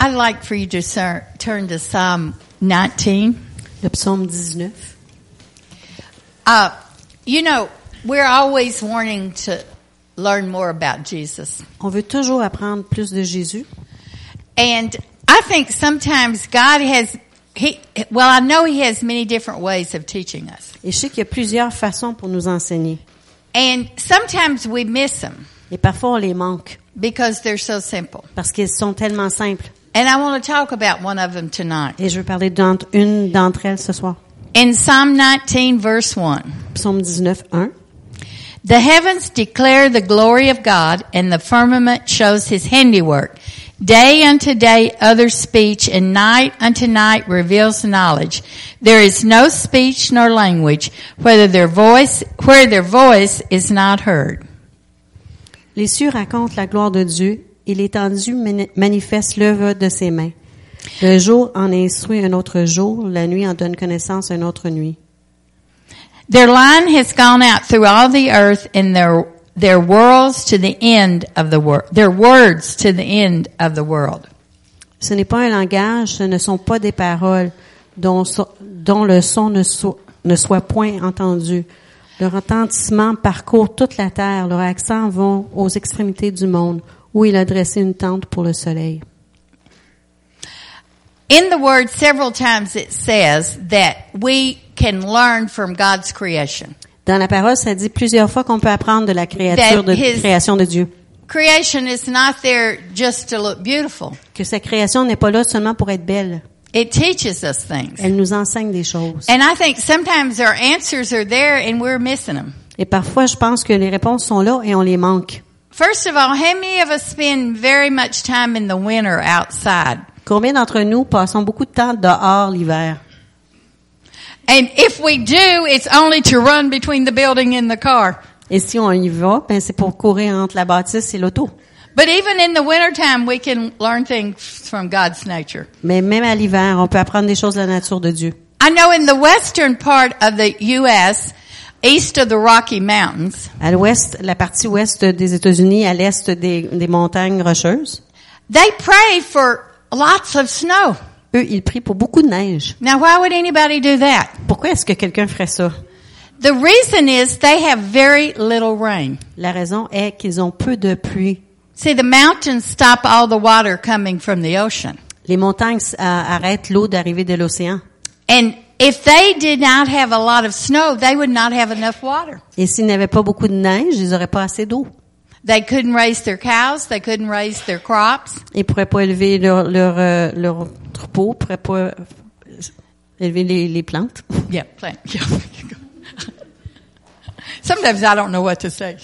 I'd like for you to turn to Psalm 19. Le psaume 19. Uh, you know, we're always wanting to learn more about Jesus. On veut toujours apprendre plus de Jésus. And I think sometimes God has, he, well, I know He has many different ways of teaching us. Et je sais qu'il y a plusieurs façons pour nous enseigner. And sometimes we miss them Et parfois, on les manque because they're so simple. parce qu'ils sont tellement simples. And I want to talk about one of them tonight. Et je veux parler d'une d'entre elles ce soir. In Psalm 19 verse 1. Psaume 19, 1. The heavens declare the glory of God and the firmament shows his handiwork. Day unto day utters speech and night unto night reveals knowledge. There is no speech nor language whether their voice, where their voice is not heard. Les cieux racontent la gloire de Dieu et l'étendue mani- manifeste l'œuvre de ses mains. Le jour en instruit un autre jour, la nuit en donne connaissance une autre nuit. Their line has gone out through all the earth and their, their worlds to the end of the world, their words to the end of the world. Ce n'est pas un langage, ce ne sont pas des paroles dont, so- dont le son ne, so- ne soit point entendu. Leur retentissement parcourt toute la terre, leurs accents vont aux extrémités du monde, où il a dressé une tente pour le soleil. In the word, several times it says that we can learn from God's creation. Dans la parole, ça dit plusieurs fois qu'on peut apprendre de la créature de création de Dieu. Creation is not there just to look beautiful. Que sa création n'est pas là seulement pour être belle. It teaches us things. Elle nous enseigne des choses. And I think sometimes our answers are there and we're missing them. Et parfois, je pense que les réponses sont là et on les manque. First of all, how many of us spend very much time in the winter outside? Combien d'entre nous passons beaucoup de temps dehors l'hiver? And if we do, it's only to run between the building and the car. Et si on y va, ben c'est pour courir entre la bâtisse et l'auto. But even in the wintertime, we can learn things from God's nature. Mais même à l'hiver, on peut apprendre des choses de la nature de Dieu. I know in the western part of the U.S., east of the Rocky Mountains, À l'ouest, la partie ouest des États-Unis, à l'est des, des montagnes rocheuses, they pray for lots of snow. eux, ils prient pour beaucoup de neige. Now, why would anybody do that? Pourquoi est-ce que quelqu'un ferait ça? The reason is they have very little rain. La raison est qu'ils ont peu de pluie. See, the mountains stop all the water coming from the ocean. Les montagnes euh, arrêtent l'eau d'arriver de l'océan. And if they did not have a lot of snow, they would not have enough water. Et s'ils n'avaient pas beaucoup de neige, ils n'auraient pas assez d'eau. They couldn't raise their cows. They couldn't raise their crops. Ils pourraient pas élever leur, leur, euh, leur troupeau, pourraient pas euh, élever les, les plantes. Yeah, plant. Yeah. Sometimes I don't know what to say.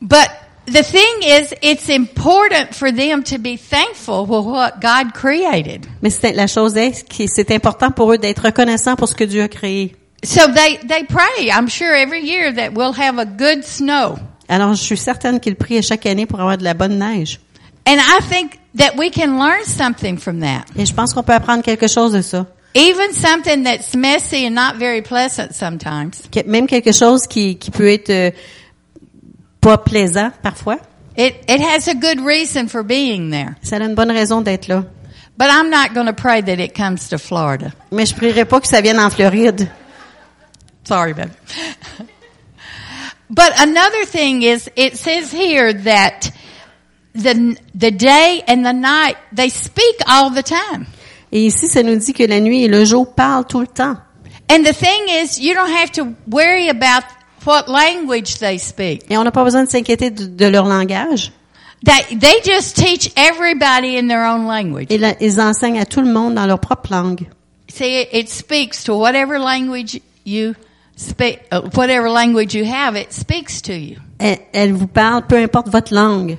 but the thing is, it's important for them to be thankful for what God created. Mais c'est, la chose est que c'est important pour eux d'être reconnaissants pour ce que Dieu a créé. So they, they pray, I'm sure every year that we'll have a good snow. Alors, je suis certaine qu'ils prient chaque année pour avoir de la bonne neige. And I think that we can learn something from that. Et je pense qu'on peut apprendre quelque chose de ça. Even something that's messy and not very pleasant sometimes. Même quelque chose qui, qui peut être euh, pas plaisant parfois. It, it has a good reason for being there. Ça a une bonne raison d'être là. But I'm not going to pray that it comes to Florida. Mais je prierai pas que ça vienne en Floride. Sorry, baby. but another thing is, it says here that the, the day and the night, they speak all the time. Et ici, ça nous dit que la nuit et le jour parlent tout le temps. And the thing is, you don't have to worry about what language they speak. Et on n'a pas besoin de s'inquiéter de, de leur langage. They, they just teach everybody in their own language. Et là, ils enseignent à tout le monde dans leur propre langue. See, it, speaks to whatever language you speak, uh, whatever language you have, it speaks to you. Elle, elle vous parle, peu importe votre langue.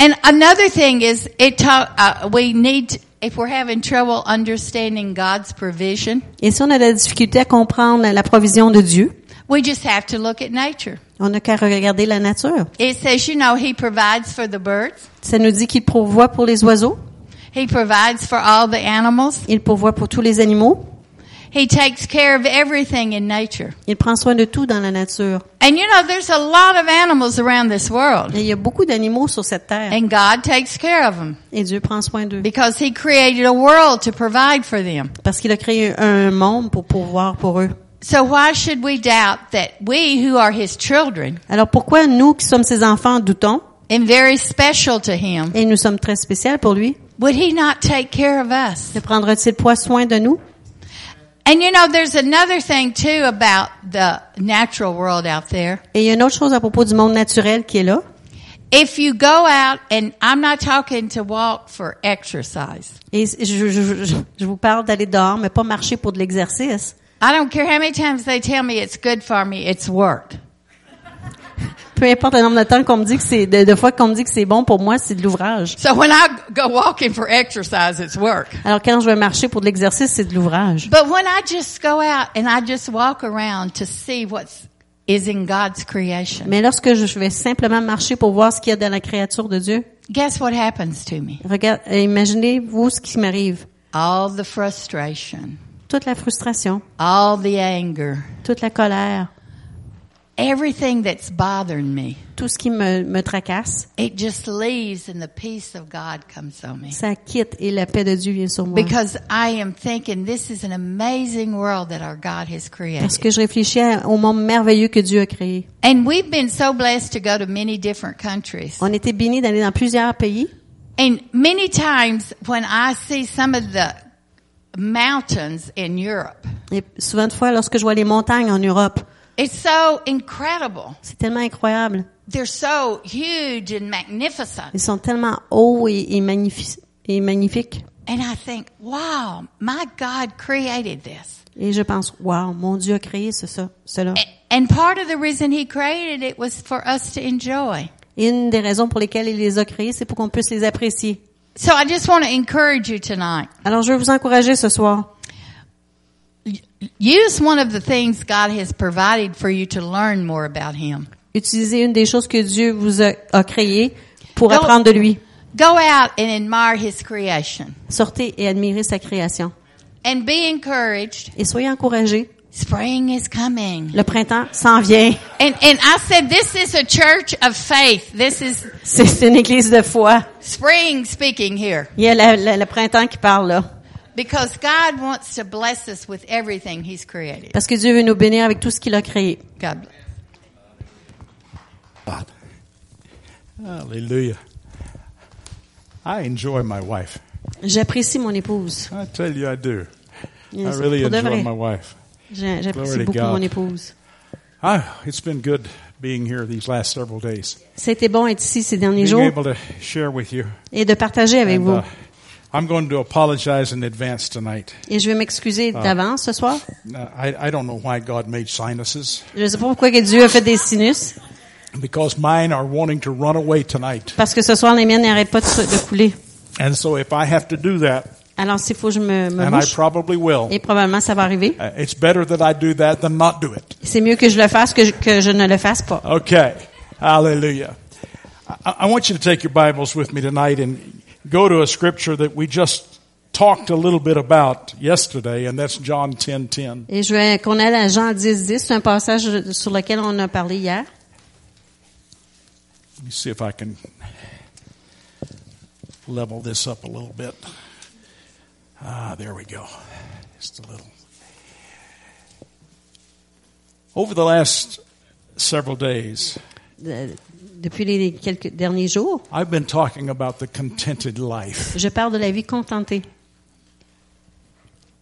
And another thing is, it ta- uh, we need, if we're having trouble understanding God's provision, Et si on a de la difficulté à comprendre la provision de Dieu, we just have to look at nature. on n'a qu'à regarder la nature. It says, you know, He provides for the birds. Ça nous dit qu'il pourvoit pour les oiseaux, He provides for all the animals. il pourvoit pour tous les animaux, He takes care of everything in nature. Il prend soin de tout dans la nature. And you know, there's a lot of animals around this world. Et il y a beaucoup d'animaux sur cette terre. And God takes care of them Et Dieu prend soin d'eux. because He created a world to provide for them. Parce qu'il a créé un monde pour pouvoir pour eux. So why should we doubt that we who are His children Alors pourquoi nous qui sommes ses enfants doutons and very special to Him, et nous sommes très spéciaux pour lui? would He not take care of us? Ne prendra-t-il pas soin de nous? And you know, there's another thing too about the natural world out there. Et il y a une autre chose à propos du monde naturel qui est là. If you go out, and I'm not talking to walk for exercise. Et je, je- je- je- je vous parle d'aller dehors, mais pas marcher pour de l'exercice. I don't care how many times they tell me it's good for me, it's work. Peu importe le nombre de temps qu'on me dit que c'est, de, de fois qu'on me dit que c'est bon pour moi, c'est de l'ouvrage. So when I go walking for exercise, it's work. Alors quand je vais marcher pour de l'exercice, c'est de l'ouvrage. But when I just go out and I just walk around to see what's is in God's creation, Mais lorsque je vais simplement marcher pour voir ce qu'il y a dans la créature de Dieu, guess what happens to me? regarde, imaginez-vous ce qui m'arrive. All the frustration, Toute la frustration, all the anger, toute la colère, everything that's bothering me, tout ce qui me, me tracasse, it just leaves and the peace of God comes on me. ça quitte et la paix de Dieu vient sur moi. Because I am thinking this is an amazing world that our God has created. Parce que je réfléchis au monde merveilleux que Dieu a créé. And we've been so blessed to go to many different countries. On était bénis d'aller dans plusieurs pays. And many times when I see some of the mountains in Europe, Et souvent de fois, lorsque je vois les montagnes en Europe, it's so incredible. c'est tellement incroyable. They're so huge and magnificent. Ils sont tellement hauts et, et, magnifi- et magnifiques. And I think, wow, my God created this. Et je pense, wow, mon Dieu a créé ce, ça, cela. A- And part of the reason he created it was for us to enjoy. Et une des raisons pour lesquelles il les a créés, c'est pour qu'on puisse les apprécier. So I just want to encourage you tonight. Alors, je veux vous encourager ce soir. Use one of the things God has provided for you to learn more about him. Utilisez une des choses que Dieu vous a, a créées pour Donc- apprendre de lui. Go out and admire his creation Sortez et admirez sa création. and be encouraged. Et soyez encouragés. Spring is coming. Le printemps s'en vient. And, and I said, this is a church of faith. This is C'est une église de foi. spring speaking here. Il y a la- la- le printemps qui parle là. Because God wants to bless us with everything he's created. Parce que Dieu veut nous bénir avec tout ce qu'il a créé. God bless. Hallelujah. I enjoy my wife. J'apprécie mon épouse. I tell you, I do. Yes, I really enjoy my wife. J'apprécie beaucoup God. mon épouse. Ah, it's been good being here these last several days. C'était bon être ici ces derniers Being jours able to share with you. et de partager avec And, vous. uh, I'm going to apologize in advance tonight. Et je vais m'excuser d'avance ce soir. Uh, I, I don't know why God made sinuses Je ne sais pas pourquoi que Dieu a fait des sinus. because mine are wanting to run away tonight. Parce que ce soir, les miennes n'arrêtent pas de couler. And so if I have to do that, Alors, s'il faut je me, me and I probably will, et probablement ça va arriver, uh, it's better that I do that than not do it. c'est mieux que je le fasse que je, que je ne le fasse pas. Okay. Hallelujah. I, I want you to take your Bibles with me tonight and go to a scripture that we just talked a little bit about yesterday, and that's John 10 10. Et je vais qu'on aille à Jean 10, 10. C'est un passage sur lequel on a parlé hier. Let me see if I can level this up a little bit. Ah, there we go. Just a little. Over the last several days, depuis les quelques derniers jours, I've been talking about the contented life. je parle de la vie contentée.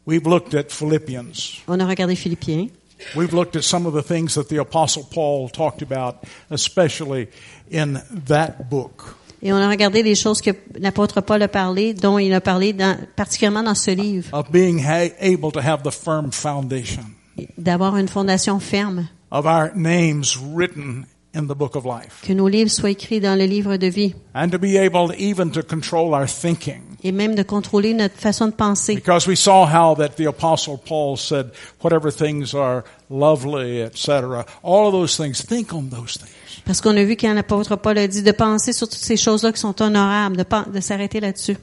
We've looked at Philippians. On a regardé Philippiens. We've looked at some of the things that the Apostle Paul talked about, especially in that book. Et on a regardé les choses que l'apôtre Paul a parlé, dont il a parlé dans, particulièrement dans ce livre, of being ha- able to have the firm foundation. D'avoir une fondation ferme, of our names written in the book of life. Que nos livres soient écrits dans le livre de vie, and to be able even to control our thinking et même de contrôler notre façon de penser. because we saw how that the apostle paul said whatever things are lovely etc all of those things think on those things Parce qu'on a vu quand l'apôtre Paul a dit de penser sur toutes ces choses-là qui sont honorables, de, de s'arrêter là-dessus.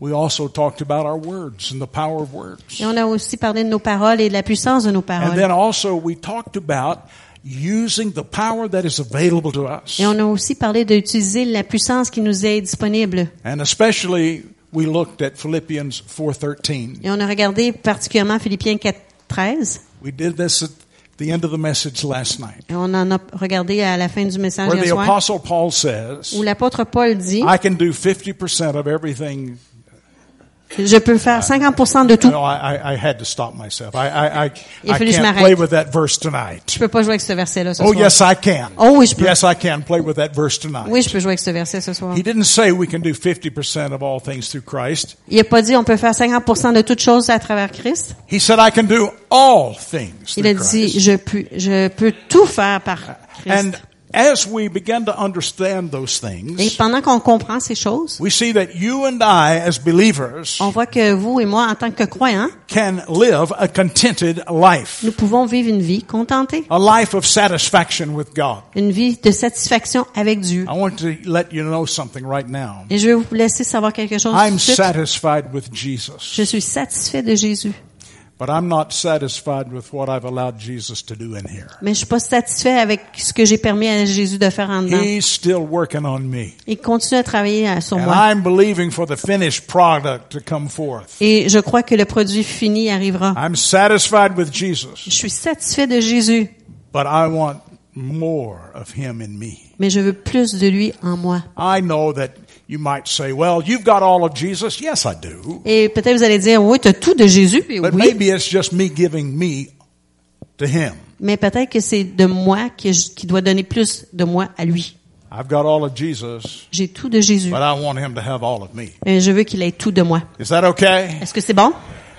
We also talked about our words and the power of words. Et on a aussi parlé de nos paroles et de la puissance de nos And paroles. then also we talked about using the power that is available to us. Et on a aussi parlé d'utiliser la puissance qui nous est disponible. And especially we looked at Philippians 4:13. Et on a regardé particulièrement Philippiens 4, 13. We did this at the end of the message last night. Et on en a regardé à la fin du message Where hier the soir, apostle Paul says, où l'apôtre Paul dit, I can do 50% of everything je peux faire 50% de tout. Il a fallu que je m'arrête. Je peux pas jouer avec ce verset-là ce Oh, soir. yes, I can. Oh, oui, je peux. Yes, I can play with that verse tonight. Oui, je peux jouer avec ce verset ce soir. He didn't say we can do 50% of all things through Christ. Il a pas dit on peut faire 50% de toutes choses à travers Christ. He said I can do all things Il a dit Christ. je peux, je peux tout faire par And Christ. As we begin to understand those Et things, pendant qu'on comprend ces choses, we see that you and I, as believers, on voit que vous et moi, en tant que croyants, can live a contented life. nous pouvons vivre une vie contentée, A life of satisfaction with God. une vie de satisfaction avec Dieu. I want to let you know something right now. Et je vais vous laisser savoir quelque chose. I'm satisfied with Jesus. Je suis satisfait de Jésus, But I'm not satisfied with what I've allowed Jesus to do in here. mais je suis pas satisfait avec ce que j'ai permis à Jésus de faire en dedans. He's still working on me. Il continue à travailler sur And moi. I'm believing for the finished product to come forth. Et je crois que le produit fini arrivera. I'm satisfied with Jesus, Je suis satisfait de Jésus, but I want more of Him in me. mais je veux plus de lui en moi. I know that you might say, well, you've got all of Jesus. Yes, I do. Et peut-être vous allez dire, oui, tu as tout de Jésus. Et But oui, maybe it's just me giving me to Him. mais peut-être que c'est de moi qui, qui doit donner plus de moi à lui. I've got all of Jesus, J'ai tout de Jésus. but I want Him to have all of me. Et je veux qu'il ait tout de moi. Is that okay? Est-ce que c'est bon?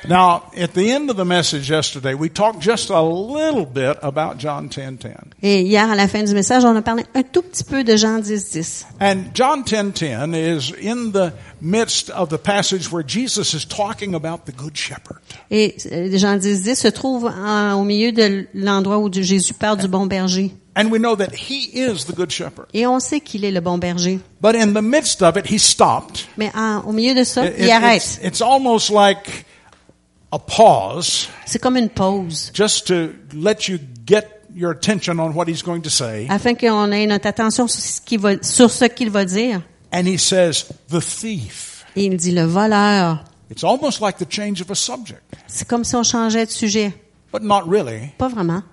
Now, at the end of the message yesterday, we talked just a little bit about John 10:10. Et hier, à la fin du message, on a parlé un tout petit peu de Jean 10, 10. And John 10:10 is in the midst of the passage where Jesus is talking about the good shepherd. Et euh, Jean 10, 10 se trouve en- au milieu de l'endroit où Jésus parle du bon berger. And we know that he is the good shepherd. Et on sait qu'il est le bon berger. But in the midst of it, he stopped. Mais en- au milieu de ça, It- il it- arrête. it's, it's almost like a pause C'est comme une pause, just to let you get your attention on what he's going to say. afin qu'on ait notre attention sur ce qu'il va, sur ce qu'il va dire. And he says, the thief. Et il dit le voleur. It's almost like the change of a subject, C'est comme si on changeait de sujet. but not really. Pas vraiment.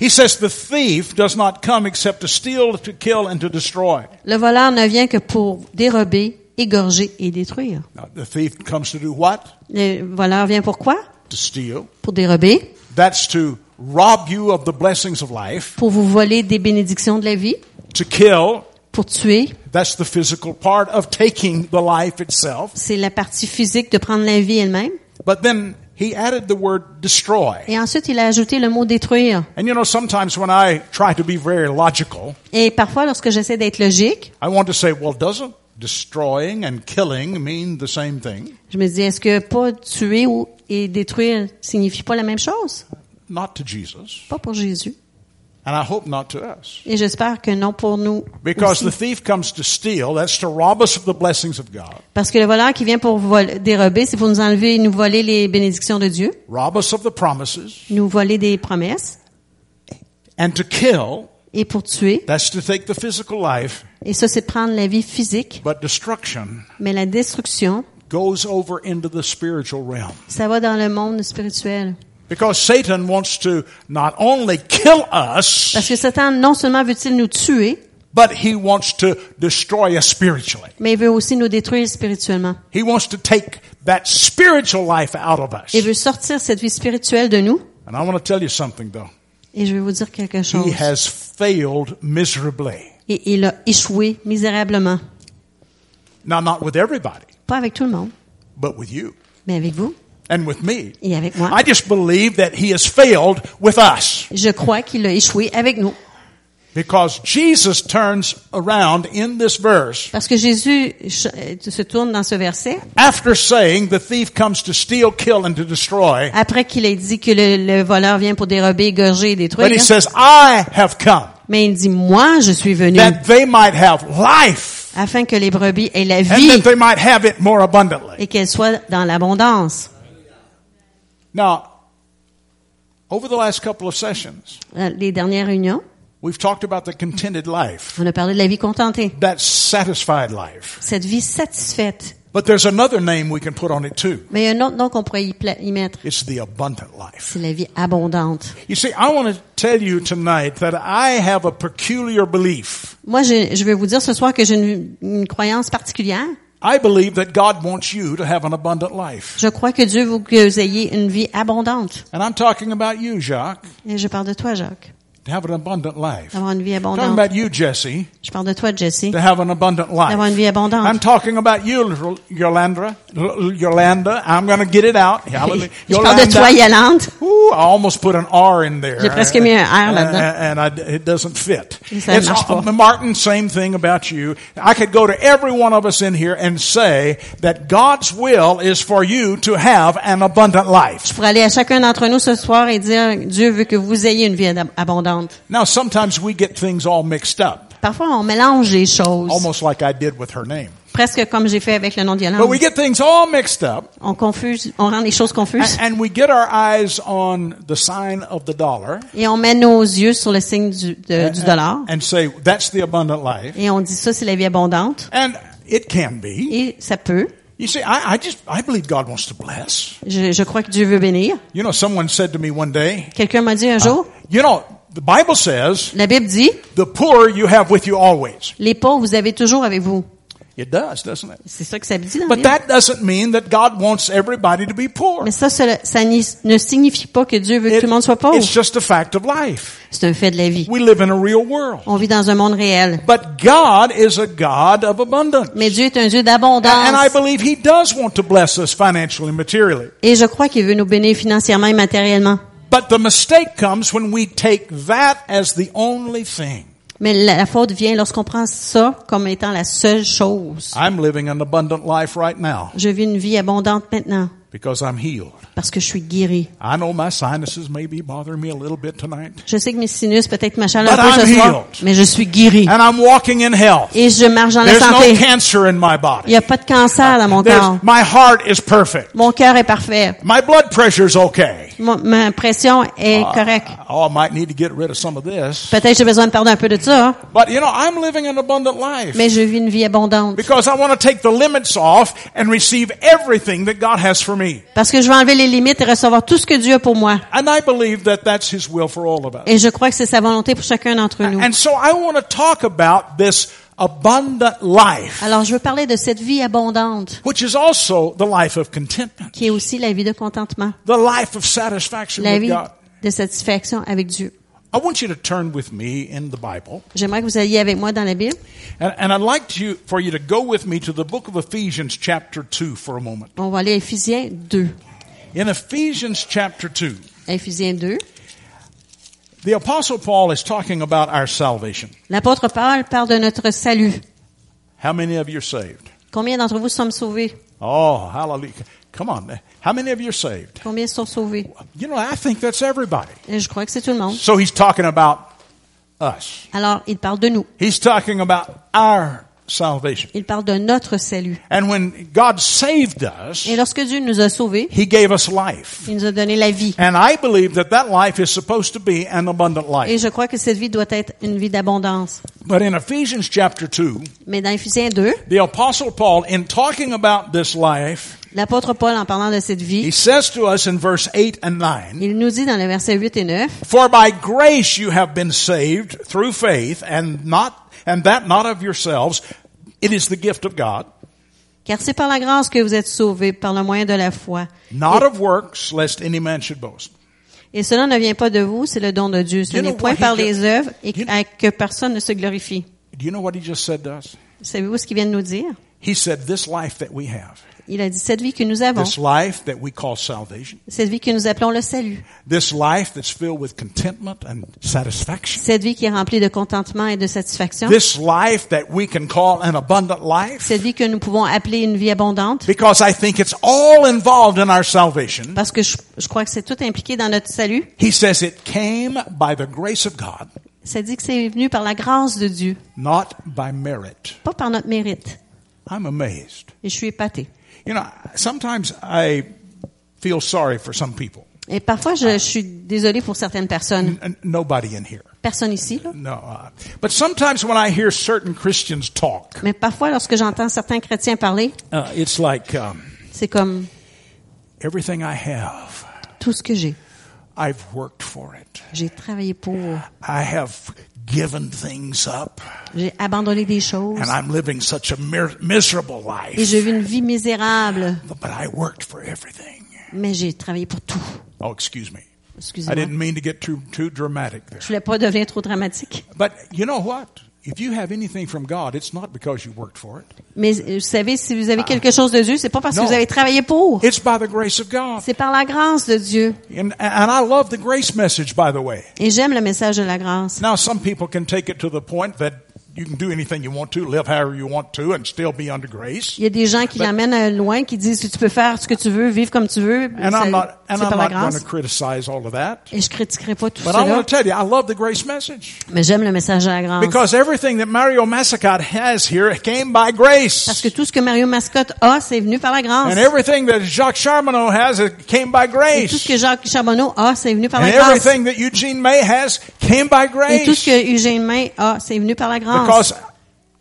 He says the thief does not come except to steal, to kill, and to destroy. Le voleur ne vient que pour dérober, égorger et détruire. Now, the thief comes to do what? Le voleur vient pour quoi? To steal. Pour dérober, That's to rob you of the blessings of life. pour vous voler des bénédictions de la vie, To kill. pour tuer. That's the physical part of taking the life itself. C'est la partie physique de prendre la vie elle-même. But then he added the word destroy. Et ensuite, il a ajouté le mot détruire. And you know, sometimes when I try to be very logical, Et parfois, lorsque j'essaie d'être logique, I want to say, well, doesn't destroying and killing mean the same thing? je me dis, est-ce que pas tuer ou et détruire signifie pas la même chose? Not to Jesus. Pas pour Jésus. And I hope not to us. Et j'espère que non pour nous. Because aussi. the thief comes to steal, that's to rob us of the blessings of God, Parce que le voleur qui vient pour dérober, c'est pour nous enlever et nous voler les bénédictions de Dieu, rob us of the promises, nous voler des promesses, and to kill, et pour tuer. that's to take the physical life, Et ça, c'est de prendre la vie physique. but destruction Mais la destruction, goes over into the spiritual realm. ça va dans le monde spirituel. Because Satan wants to not only kill us, Parce que Satan, non seulement veut-il nous tuer, but he wants to destroy us spiritually. mais il veut aussi nous détruire spirituellement. He wants to take that spiritual life out of us. Il veut sortir cette vie spirituelle de nous. And I want to tell you something though. Et je vais vous dire quelque chose. He has failed miserably. Et il a échoué misérablement. Now, not with everybody, Pas avec tout le monde, but with you mais avec vous and with me. et avec moi. I just believe that he has failed with us Je crois qu'il a échoué avec nous. Because Jesus turns around in this verse Parce que Jésus euh, se tourne dans ce verset, after saying the thief comes to steal, kill, and to destroy. après qu'il ait dit que le, le voleur vient pour dérober, égorger et But he détruire. says, I have come Mais il dit, moi, je suis venu that they might have life afin que les brebis aient la and vie that they might have it more abundantly. et qu'elles soient dans l'abondance. Now, over the last couple of sessions, Euh, Les dernières réunions, we've talked about the contented life, on a parlé de la vie contentée, that satisfied life. cette vie satisfaite. But there's another name we can put on it too. Mais il y a un autre nom qu'on pourrait y, y mettre, It's the abundant life. c'est la vie abondante. You see, I want to tell you tonight that I have a peculiar belief. Moi, je, je vais vous dire ce soir que j'ai une, une croyance particulière. I believe that God wants you to have an abundant life. Je crois que Dieu veut que vous ayez une vie abondante. And I'm talking about you, Jacques, Et je parle de toi, Jacques, to have an abundant life. d'avoir une vie I'm talking abondante. about you, Jesse, Je parle de toi, Jesse, to have an abundant d'avoir une life. vie abondante. I'm talking about you, Yolanda. Yolanda. I'm going to get it out. Hallelujah. Je parle de toi, Yolande. Ooh, I almost put an R in there. J'ai presque mis un R là-dedans. And, and I, it doesn't fit. Ça It's, marche pas. Martin, same thing about you. I could go to every one of us in here and say that God's will is for you to have an abundant life. Pour aller à chacun d'entre nous ce soir et dire, Dieu veut que vous ayez une vie ab- Now, sometimes we get things all mixed up, Parfois, on mélange les choses. almost like I did with her name. Presque comme j'ai fait avec le nom de But we get things all mixed up, On confuse, on rend les choses confuses. and, and we get our eyes on the sign of the dollar Et on met nos yeux sur le signe du, de- du dollar. and say, that's the abundant life. Et on dit ça, c'est la vie abondante. And it can be. Et ça peut. You see, I, I just, I believe God wants to bless. Je, je crois que Dieu veut bénir. You know, someone said to me one day, Quelqu'un m'a dit un jour, you know, the Bible says, la Bible dit, the poor you have with you always. les pauvres, vous avez toujours avec vous. It does, doesn't it? C'est ça que ça dit dans la But that doesn't mean that God wants everybody to be poor. Mais ça, ça, ça ni- ne signifie pas que Dieu veut que It- tout le monde soit pauvre. it's just a fact of life. C'est un fait de la vie. We live in a real world. On vit dans un monde réel. But God is a God of abundance. Mais Dieu est un Dieu And I d'abondance. believe He does want to bless us financially and materially. Et je crois qu'il veut nous bénir financièrement et matériellement. But the mistake comes when we take that as the only thing. Mais la, la faute vient lorsqu'on prend ça comme étant la seule chose. I'm living an abundant life right now Je vis une vie abondante maintenant because I'm healed. parce que je suis guéri. I know my sinuses may be bothering me a little bit tonight. Je sais que mes sinus peut-être m'achalent un peu I'm ce soir, healed. mais je suis guéri. And I'm walking in health. Et je marche dans la There's no santé. cancer in my Il n'y a pas de cancer dans mon There's, corps. my heart is perfect. Mon cœur est parfait. My blood pressure's okay. Mon- ma pression est correcte. Oh. Peut-être j'ai besoin de perdre un peu de ça. But you know, I'm living an abundant life. mais je vis une vie abondante. Because I want to take the limits off and receive everything that God has for me. Parce que je vais enlever les limites et recevoir tout ce que Dieu a pour moi. And I believe that that's His will for all of us. Et je crois que c'est sa volonté pour chacun d'entre nous. And so I want to talk about this abundant life, Alors, je veux parler de cette vie abondante, which is also the life of contentment, qui est aussi la vie de contentement, the life of satisfaction la with vie God. de satisfaction avec Dieu. I want you to turn with me in the Bible. J'aimerais que vous alliez avec moi dans la Bible. And, and I'd like to, for you to go with me to the book of Ephesians chapter 2 for a moment. On va aller à Éphésiens 2. In Ephesians chapter 2, Éphésiens 2. The apostle Paul is talking about our salvation. L'apôtre Paul parle de notre salut. How many of you are saved? Combien d'entre vous sommes sauvés? Oh, hallelujah. Come on. How many of you are saved? Combien sont sauvés? You know, I think that's everybody. Et je crois que c'est tout le monde. So he's talking about us. Alors, il parle de nous. He's talking about our salvation. Il parle de notre salut. And when God saved us, Et lorsque Dieu nous a sauvés, He gave us life. il nous a donné la vie. And I believe that that life is supposed to be an abundant Et life. je crois que cette vie doit être une vie d'abondance. But in Ephesians chapter 2, Mais dans Éphésiens 2, the apostle Paul, in talking about this life, l'apôtre Paul, en parlant de cette he vie, says to us in verse 8 and 9, il nous dit dans les versets 8 et 9, For by grace you have been saved through faith and not, and that not of yourselves. It is the gift of God, Car c'est par la grâce que vous êtes sauvés, par le moyen de la foi. not of works, lest any man should boast. Et cela ne vient pas de vous, c'est le don de Dieu. Ce know n'est point par les œuvres et You- à que personne ne se glorifie. Do you know what he just said to us? Savez-vous ce qu'il vient de nous dire? He said, This life that we have, Il a dit cette vie que nous avons, this life that we call salvation, cette vie que nous appelons le salut, this life that's filled with contentment and satisfaction, cette vie qui est remplie de contentement et de satisfaction, this life that we can call an abundant life, cette vie que nous pouvons appeler une vie abondante, because I think it's all involved in our salvation. parce que je, je crois que c'est tout impliqué dans notre salut. He says it came by the grace of God. Ça dit que c'est venu par la grâce de Dieu, not by merit. pas par notre mérite. I'm amazed. Et je suis épatée. You know, sometimes I feel sorry for some people. Et parfois, je, je suis désolée pour certaines personnes. N- nobody in here. Personne ici, là? No. Uh, but sometimes when I hear certain Christians talk, Mais parfois, lorsque j'entends certains chrétiens parler, uh, it's like um, c'est comme everything I have, tout ce que j'ai. I've worked for it. J'ai travaillé pour, I have given things up, j'ai abandonné des choses, and I'm living such a miserable et life. j'ai eu une vie misérable, But I worked for everything. mais j'ai travaillé pour tout. Oh, excuse me. I didn't mean to get too too dramatic there. Je voulais pas devenir trop dramatique. But you know what? If you have anything from God, it's not because you worked for it. Mais vous savez, si vous avez quelque chose de Dieu, c'est pas parce que vous avez travaillé pour. It's by the grace of God. C'est par la grâce de Dieu. And, and I love the grace message, by the way. Et j'aime le message de la grâce. Now, some people can take it to the point that you can do anything you want to, live however you want to, and still be under grace. Il y a des gens qui l'amènent loin, qui disent tu peux faire ce que tu veux, vivre comme tu veux, And ça- I'm not, and c'est I'm par la not going grâce. to criticize all of that. Et je critiquerai pas tout But I want to tell you, I love the grace message. mais j'aime le message de la grâce. Because everything that Mario has here came by Parce grace. que tout ce que Mario Mascotte a, c'est venu par la grâce. And everything that Jacques Charbonneau has, it came by Et tout ce grace. que Jacques Charbonneau a, c'est venu par la grâce. everything that Eugene May has came by Et tout ce grace. que Eugène May a, c'est venu par la grâce. Because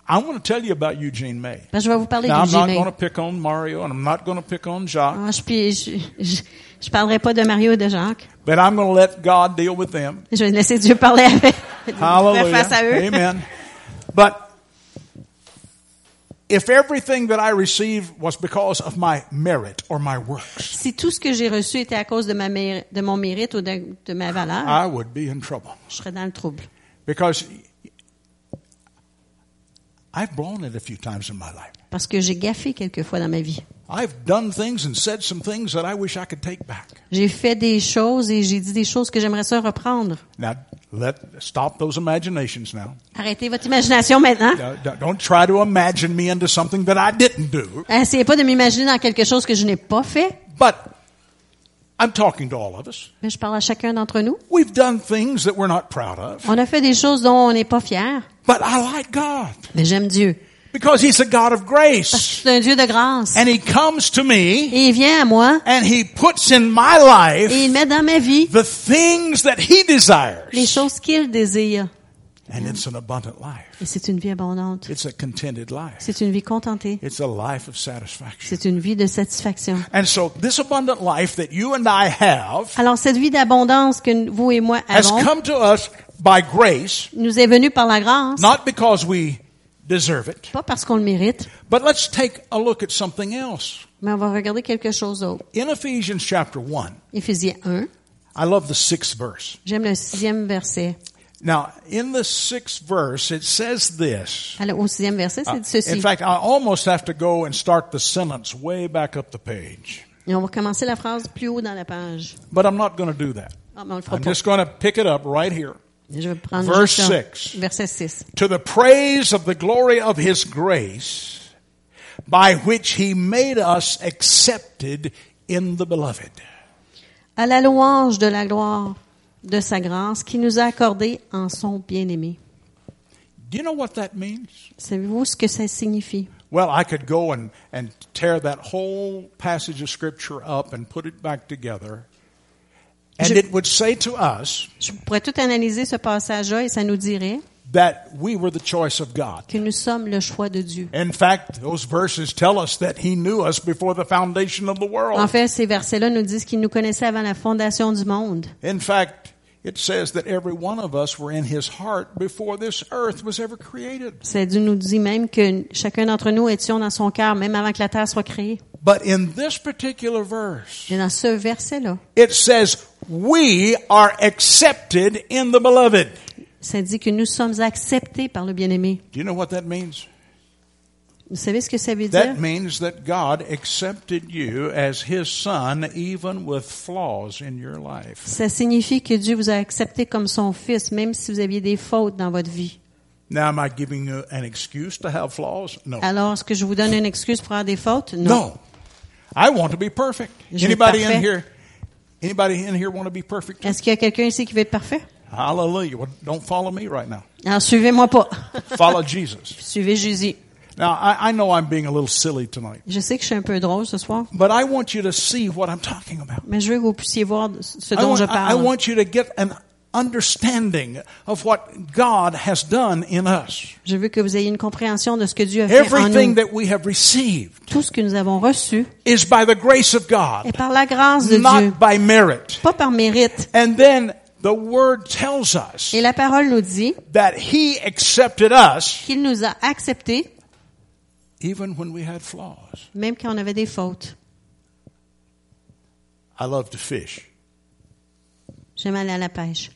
I want to tell you about Eugene May. Ben, je vais vous parler Now, I'm not May. going to pick on Mario and I'm not going to pick on Jacques, Ah, je, puis, je, je, je parlerai pas de Mario et de Jacques. but I'm going to let God deal with them. Je vais laisser Dieu parler avec, faire Hallelujah. face à eux. Amen. But if everything that I received was because of my merit or my works, Si tout ce que j'ai reçu était à cause de, ma méri- de mon mérite ou de, de ma valeur, I would be in trouble. je serais dans le trouble. Because I've blown it a few times in my life. Parce que j'ai gaffé quelquefois dans ma vie. I've done things and said some things that I wish I could take back. J'ai fait des choses et j'ai dit des choses que j'aimerais ça reprendre. Now, let stop those imaginations now. Arrêtez votre imagination maintenant. Don't try to imagine me into something that I didn't do. Essayez pas de m'imaginer dans quelque chose que je n'ai pas fait. But I'm talking to all of us. Mais je parle à chacun d'entre nous. We've done things that we're not proud of. On a fait des choses dont on n'est pas fier. But I like God Mais j'aime Dieu. because He's a God of Parce que grace. c'est un Dieu de grâce. And He comes to me Et il vient à moi and He puts in my et life il met dans ma vie the things that He les desires. choses qu'il désire. And it's an abundant life. Et c'est une vie abondante. It's a contented life. C'est une vie contentée. It's a life of satisfaction. C'est une vie de satisfaction. And so this abundant life that you and I have Alors cette vie d'abondance que vous et moi has avons come to us by grace, nous est venue par la grâce, not because we deserve it. pas parce qu'on le mérite, But let's take a look at something else. mais on va regarder quelque chose d'autre. In Ephesians chapter 1, Éphésiens 1, I love the sixth verse. j'aime le sixième verset. Now, in the sixth verse, it says this. Alors, au sixième verset, c'est dit In fact, I almost have to go and start the sentence way back up the page. Et on va commencer la phrase plus haut dans la page. But I'm not going to do that. Ah, on le fera I'm just going to pick it up right here. Je vais prendre Verse juste un- six. verset 6. To the praise of the glory of his grace, by which he made us accepted in the beloved. À la louange de la gloire de sa grâce qui nous a accordé en son bien-aimé. Do you know what that means? Savez-vous ce que ça signifie? Well, I could go and, and tear that whole passage of scripture up and put it back together. And Je- it would say to us Je pourrais tout analyser ce passage-là et ça nous dirait that we were the choice of God. que nous sommes le choix de Dieu. In fact, those verses tell us that He knew us before the foundation of the world. En fait, ces versets-là nous disent qu'il nous connaissait avant la fondation du monde. In fact, it says that every one of us were in His heart before this earth was ever created. Ça Dieu nous dit même que chacun d'entre nous étions dans son cœur, même avant que la terre soit créée. But in this particular verse, Et dans ce verset-là, it says, We are accepted in the beloved. ça dit que nous sommes acceptés par le bien-aimé. Do you know what that means? Vous savez ce que ça veut dire? That means that God accepted you as His Son, even with flaws in your life. Ça signifie que Dieu vous a accepté comme son fils, même si vous aviez des fautes dans votre vie. Now, am I giving you an excuse to have flaws? No. Alors, est-ce que je vous donne une excuse pour avoir des fautes? Non. No. I want to be perfect. Je Anybody in here? Anybody in here want to be perfect? Est-ce qu'il y a quelqu'un ici qui veut être parfait? Hallelujah. Well, don't follow me right now. Alors, suivez-moi pas. Follow Jesus. Suivez Jésus. Now, I, I know I'm being a little silly tonight, Je sais que je suis un peu drôle ce soir, but I want you to see what I'm talking about. mais je veux que vous puissiez voir ce I dont want, je I- I parle. want you to get an understanding of what God has done in us. Je veux que vous ayez une compréhension de ce que Dieu a fait en Everything nous. that we have received Tout ce que nous avons reçu is by the grace of God, est par la grâce de Dieu, not by merit. pas par mérite. And then the word tells us Et la parole nous dit that He accepted us qu'il nous a acceptés even when we had flaws. même quand on avait des fautes. I love to fish. J'aime aller à la pêche.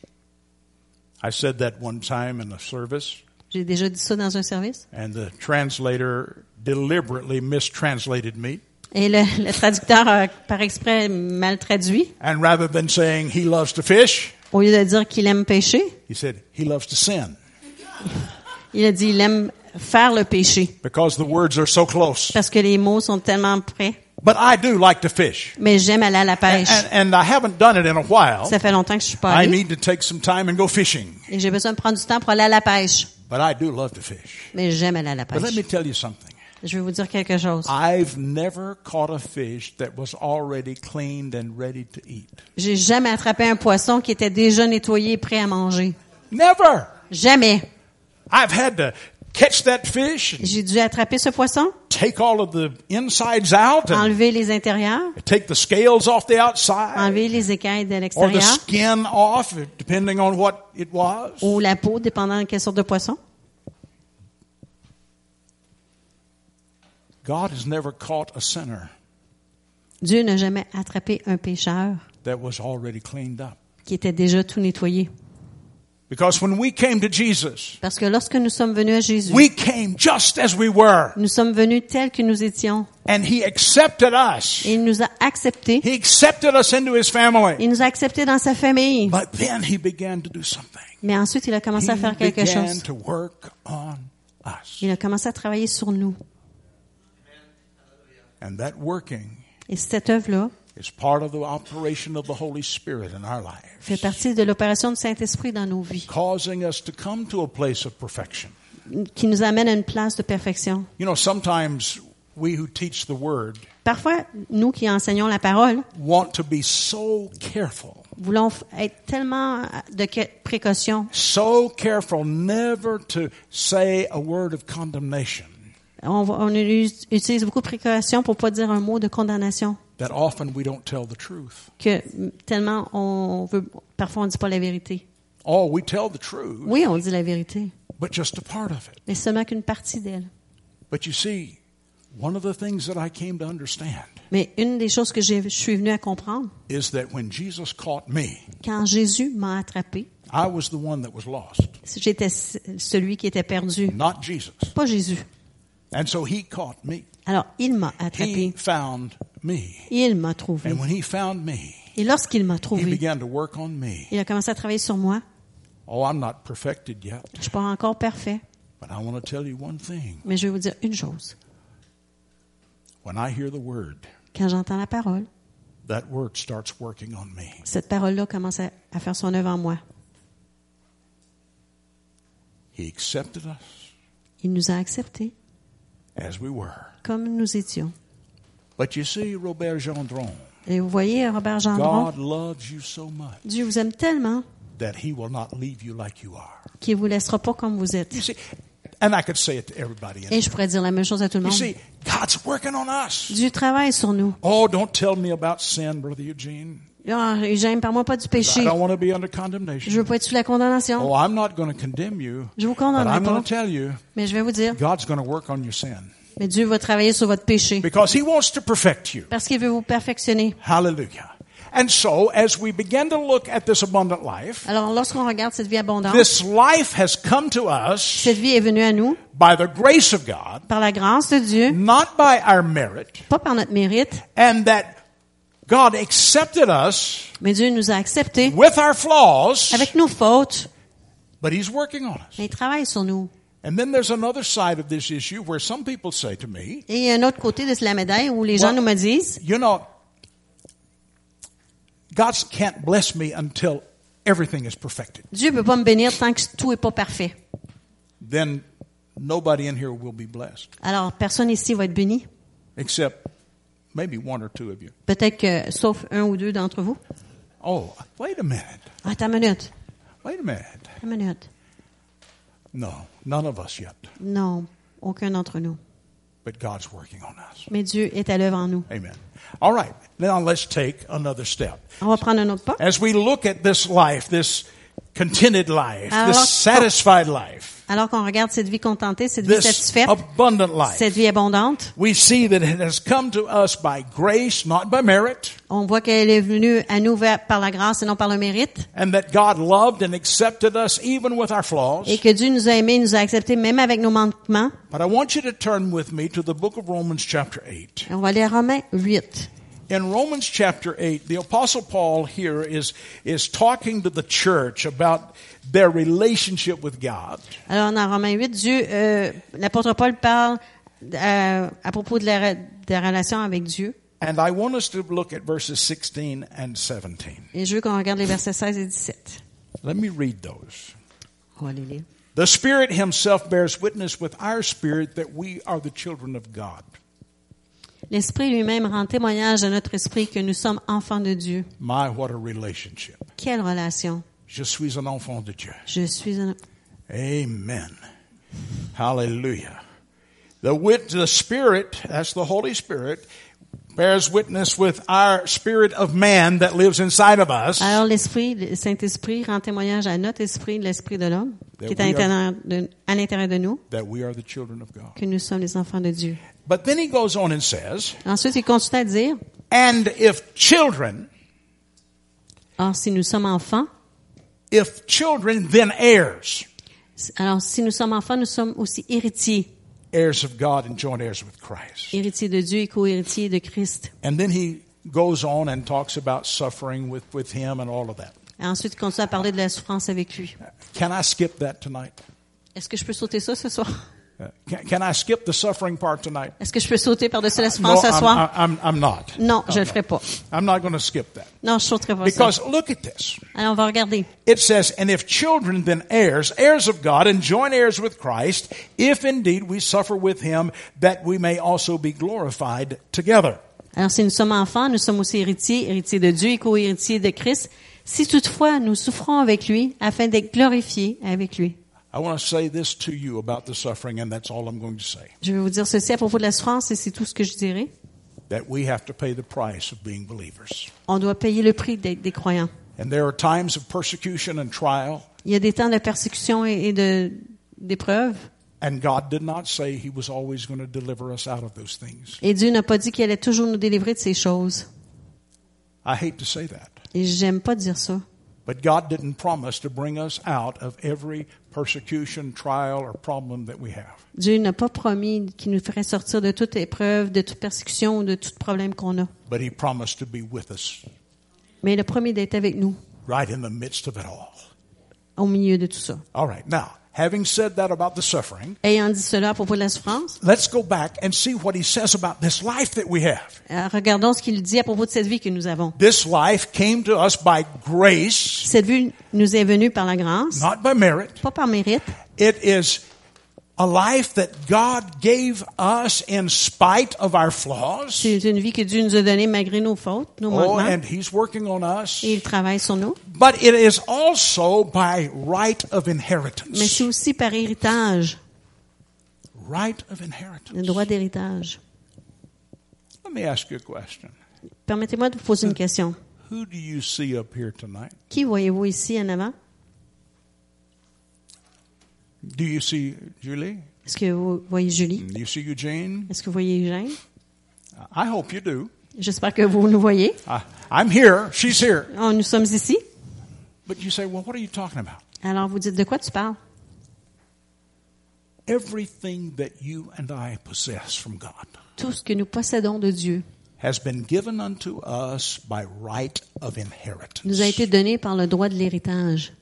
I said that one time in a service, J'ai déjà dit ça dans un service. and the translator deliberately mistranslated me. Et le, le traducteur a par exprès mal traduit. And rather than saying he loves to fish, Au lieu de dire qu'il aime pêcher, he said he loves to sin il a dit il aime faire le péché. because the words are so close. Parce que les mots sont tellement près. But I do like to fish. Mais j'aime aller à la pêche. And, and I haven't done it in a while. Ça fait longtemps que je suis pas I allée. need to take some time and go fishing. Et j'ai besoin de prendre du temps pour aller à la pêche. But I do love to fish. Mais j'aime aller à la But let me pêche. tell you something. Je vais vous dire quelque chose. I've never caught a fish that was already cleaned and ready to eat. J'ai jamais attrapé un poisson qui était déjà nettoyé et prêt à manger. Never. Jamais. I've had to catch that fish J'ai dû attraper ce poisson, take all of the insides out enlever les intérieurs, take the scales off the outside enlever les écailles de or the l'extérieur skin off, depending on what it was. ou la peau, dépendant de quelle sorte de poisson. God has never caught a sinner Dieu n'a jamais attrapé un pécheur that was already cleaned up. qui était déjà tout nettoyé. Because when we came to Jesus, Parce que lorsque nous sommes venus à Jésus, we came just as we were. nous sommes venus tels que nous étions. And He accepted us. Et il nous a acceptés. He accepted us into His family. Il nous a acceptés dans sa famille. But then He began to do something. Mais ensuite, il a commencé He à faire quelque began chose. to work on us. Il a commencé à travailler sur nous. And that working Et cette œuvre-là is part of the operation of the Holy Spirit in our fait lives, partie de l'opération du Saint-Esprit dans nos vies, causing us to come to a place of perfection. qui nous amène à une place de perfection. You know, sometimes we who teach the Word Parfois, nous qui enseignons la parole, want to be so careful, voulons être tellement de précaution. so careful never to say a word of condemnation On, on utilise beaucoup de précautions pour pas dire un mot de condamnation. That often we don't tell the truth. Que tellement on veut, parfois on dit pas la vérité. Oh, we tell the truth, Oui, on dit la vérité, but just a part of it. mais seulement qu'une partie d'elle. But you see, one of the things that I came to understand Mais une des choses que je suis venu à comprendre, is that when Jesus caught me, quand Jésus m'a attrapé, I was the one that was lost, j'étais celui qui était perdu, not Jesus. pas Jésus. And so he caught me. Alors, il m'a attrapé, il m'a trouvé. And when he found me, Et lorsqu'il m'a he trouvé, began to work on me. il a commencé à travailler sur moi. Oh, I'm not perfected yet, Je suis pas encore parfait, but I want to tell you one thing. mais je vais vous dire une chose. When I hear the word, Quand j'entends la parole, that word starts working on me. cette parole-là commence à, à faire son œuvre en moi. He accepted us Il nous a acceptés as we were. comme nous étions. But you see, Robert Gendron, Et vous voyez, Robert Gendron, God loves you so much Dieu vous aime tellement that he will not leave you like you are. qu'il vous laissera pas comme vous êtes. You see, and I could say it to everybody. in Et je pourrais dire la même chose à tout le You monde. see, God's working on us. Dieu travaille sur nous. Oh, don't tell me about sin, Brother Eugene. Ah, Eugène, parle-moi pas du I péché. don't want to be under Je condemnation. veux pas être sous la condamnation. Oh, I'm not going to condemn you. Je vous But condamne I'm going pas. to tell you, Mais je vais vous dire, God's going to work on your sin. mais Dieu va travailler sur votre péché. Because He wants to perfect you. Parce qu'il veut vous perfectionner. Hallelujah. And so, as we begin to look at this abundant life, Alors, lorsqu'on regarde cette vie abondante, this life has come to us cette vie est venue à nous by the grace of God, par la grâce de Dieu, not by our merit, pas par notre mérite, and that God accepted us mais Dieu nous a acceptés with our flaws, avec nos fautes, but He's working on us. mais il travaille sur nous. And then there's another side of this issue where some people say to me, Et il y a un autre côté de la médaille où les gens nous me disent, you know, God can't bless me until everything is perfected. Dieu peut pas me bénir tant que tout est pas parfait. Then nobody in here will be blessed, Alors, personne ici va être béni. except maybe one or two of you. Peut-être que, sauf un ou deux d'entre vous. Oh, wait a minute. Attends une minute. Wait a minute. Une minute. No, none of us yet. Non, aucun d'entre nous. But God's working on us. Mais Dieu est à l'œuvre en nous. Amen. All right. Now let's take another step. On va prendre un autre pas. As we look at this life, this contented life, Alors, this satisfied life, Alors qu'on regarde cette vie contentée, cette vie satisfaite, abundant life, cette vie abondante, we see that it has come to us by grace, not by merit, on voit qu'elle est venue à nous par la grâce et non par le mérite, and that God loved and accepted us even with our flaws. et que Dieu nous a aimés, nous a acceptés même avec nos manquements. But I want you to turn with me to the book of Romans chapter 8. Et on va aller à Romains 8. In Romans chapter 8, the apostle Paul here is, is talking to the church about their relationship with God. Alors, dans Romains 8, Dieu, euh, l'apôtre Paul parle euh, à propos de la, de la relation avec Dieu. And I want us to look at verses 16 and 17. Et je veux qu'on regarde les versets 16 et 17. Let me read those. Oh, On va les lire. The Spirit Himself bears witness with our spirit that we are the children of God. L'Esprit lui-même rend témoignage à notre esprit que nous sommes enfants de Dieu. My, what a relationship. Quelle relation? Je suis un enfant de Dieu. Je suis un... Amen. Hallelujah. The wit, the Spirit, that's the Holy Spirit, bears witness with our spirit of man that lives inside of us. Alors l'Esprit, le Saint-Esprit rend témoignage à notre esprit, l'Esprit de l'homme, qui est à l'intérieur de, à l'intérieur de nous, That we are the children of God. que nous sommes les enfants de Dieu. But then he goes on and says, Ensuite, il continue à dire, and if children, Or, si nous sommes enfants, if children, then heirs, alors si nous sommes enfants, nous sommes aussi héritiers. Heirs of God and joint heirs with Christ. De Dieu et co-héritiers de Christ. And then he goes on and talks about suffering with, with him and all of that. Et ensuite, il continue à parler de la souffrance avec lui. Can I skip that tonight? Est-ce que je peux sauter ça ce soir? Uh, Can, can I skip the suffering part tonight? Est-ce que je peux sauter par-dessus la No, souffrance ce I'm, soir? I'm, I'm not. Non, je le ferai pas. I'm not going to skip that. Non, je sauterai pas ça. Because look at this. Alors, on va regarder. It says, and if children, then heirs, heirs of God, and joint heirs with Christ, if indeed we suffer with him, that we may also be glorified together. Alors, si nous sommes enfants, nous sommes aussi héritiers, héritiers de Dieu et co-héritiers de Christ. Si toutefois nous souffrons avec lui, afin d'être glorifiés avec lui. I want to say this to you about the suffering, and that's all I'm going to say. Je vais vous dire ceci à propos de la souffrance et c'est tout ce que je dirai. That we have to pay the price of being believers. On doit payer le prix d'être des croyants. And there are times of persecution and trial, Il y a des temps de persécution et, de d'épreuves. and God did not say He was always going to deliver us out of those things. Et Dieu n'a pas dit qu'il allait toujours nous délivrer de ces choses. I hate to say that. Et j'aime pas dire ça. But God didn't promise to bring us out of every persecution, trial, or problem that we have. Dieu n'a pas promis qu'il nous ferait sortir de toute épreuve, de toute persécution, de tout problème qu'on a. But He promised to be with us Mais il a promis d'être avec nous right in the midst of it all. au milieu de tout ça. All right. Now, having said that about the suffering, Ayant dit cela à propos de la souffrance, let's go back and see what He says about this life that we have. euh, regardons ce qu'il dit à propos de cette vie que nous avons. This life came to us by grace, Cette vie nous est venue par la grâce, not by merit. pas par mérite. It is C'est une vie que Dieu nous a donnée malgré nos fautes, nos Oh, manquements. and He's working on us. Et il travaille sur nous. But it is also by right of Mais inheritance. c'est aussi par héritage, Right of le inheritance. droit d'héritage. Let me ask you a question. Permettez-moi de vous poser une question. Who do you see up here tonight? Qui voyez-vous ici en avant? Do you see Julie? Est-ce que vous voyez Julie? Do you see Eugene? Est-ce que vous voyez Eugène? I hope you do. J'espère que vous nous voyez. I'm here. She's here. Oh, nous sommes ici. But you say, well, what are you talking about? Alors vous dites de quoi tu parles? Everything that you and I possess from God Tout ce que nous possédons de Dieu has been given unto us by right of inheritance. nous a été donné par le droit de l'héritage.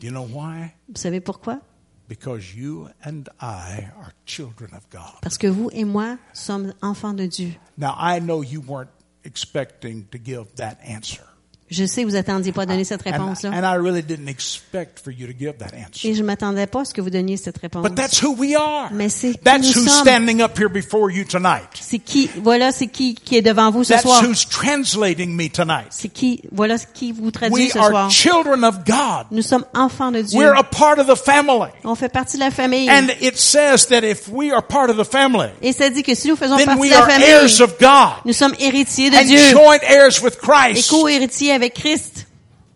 Do you know why? Vous savez pourquoi? Because you and I are children of God. Parce que vous et moi sommes enfants de Dieu. Now, I know you weren't expecting to give that answer. Je sais que vous attendiez pas à donner cette And, réponse-là. and I really didn't expect for you to give that answer. Et je m'attendais pas à ce que vous donniez cette réponse. But that's who we are. Mais c'est qui That's nous who's sommes. standing up here before you tonight. C'est qui, voilà, c'est qui qui est devant vous ce That's soir. who's translating me tonight. C'est qui, voilà qui vous traduit We ce are soir. children of God. Nous sommes enfants de Dieu. We're a part of the family. On fait partie de la famille. And it says that if we are part of the family, Et ça dit que si nous faisons then partie we de la are famille, heirs of God nous sommes héritiers de and Dieu joint heirs with et Christ. co-héritiers avec Christ.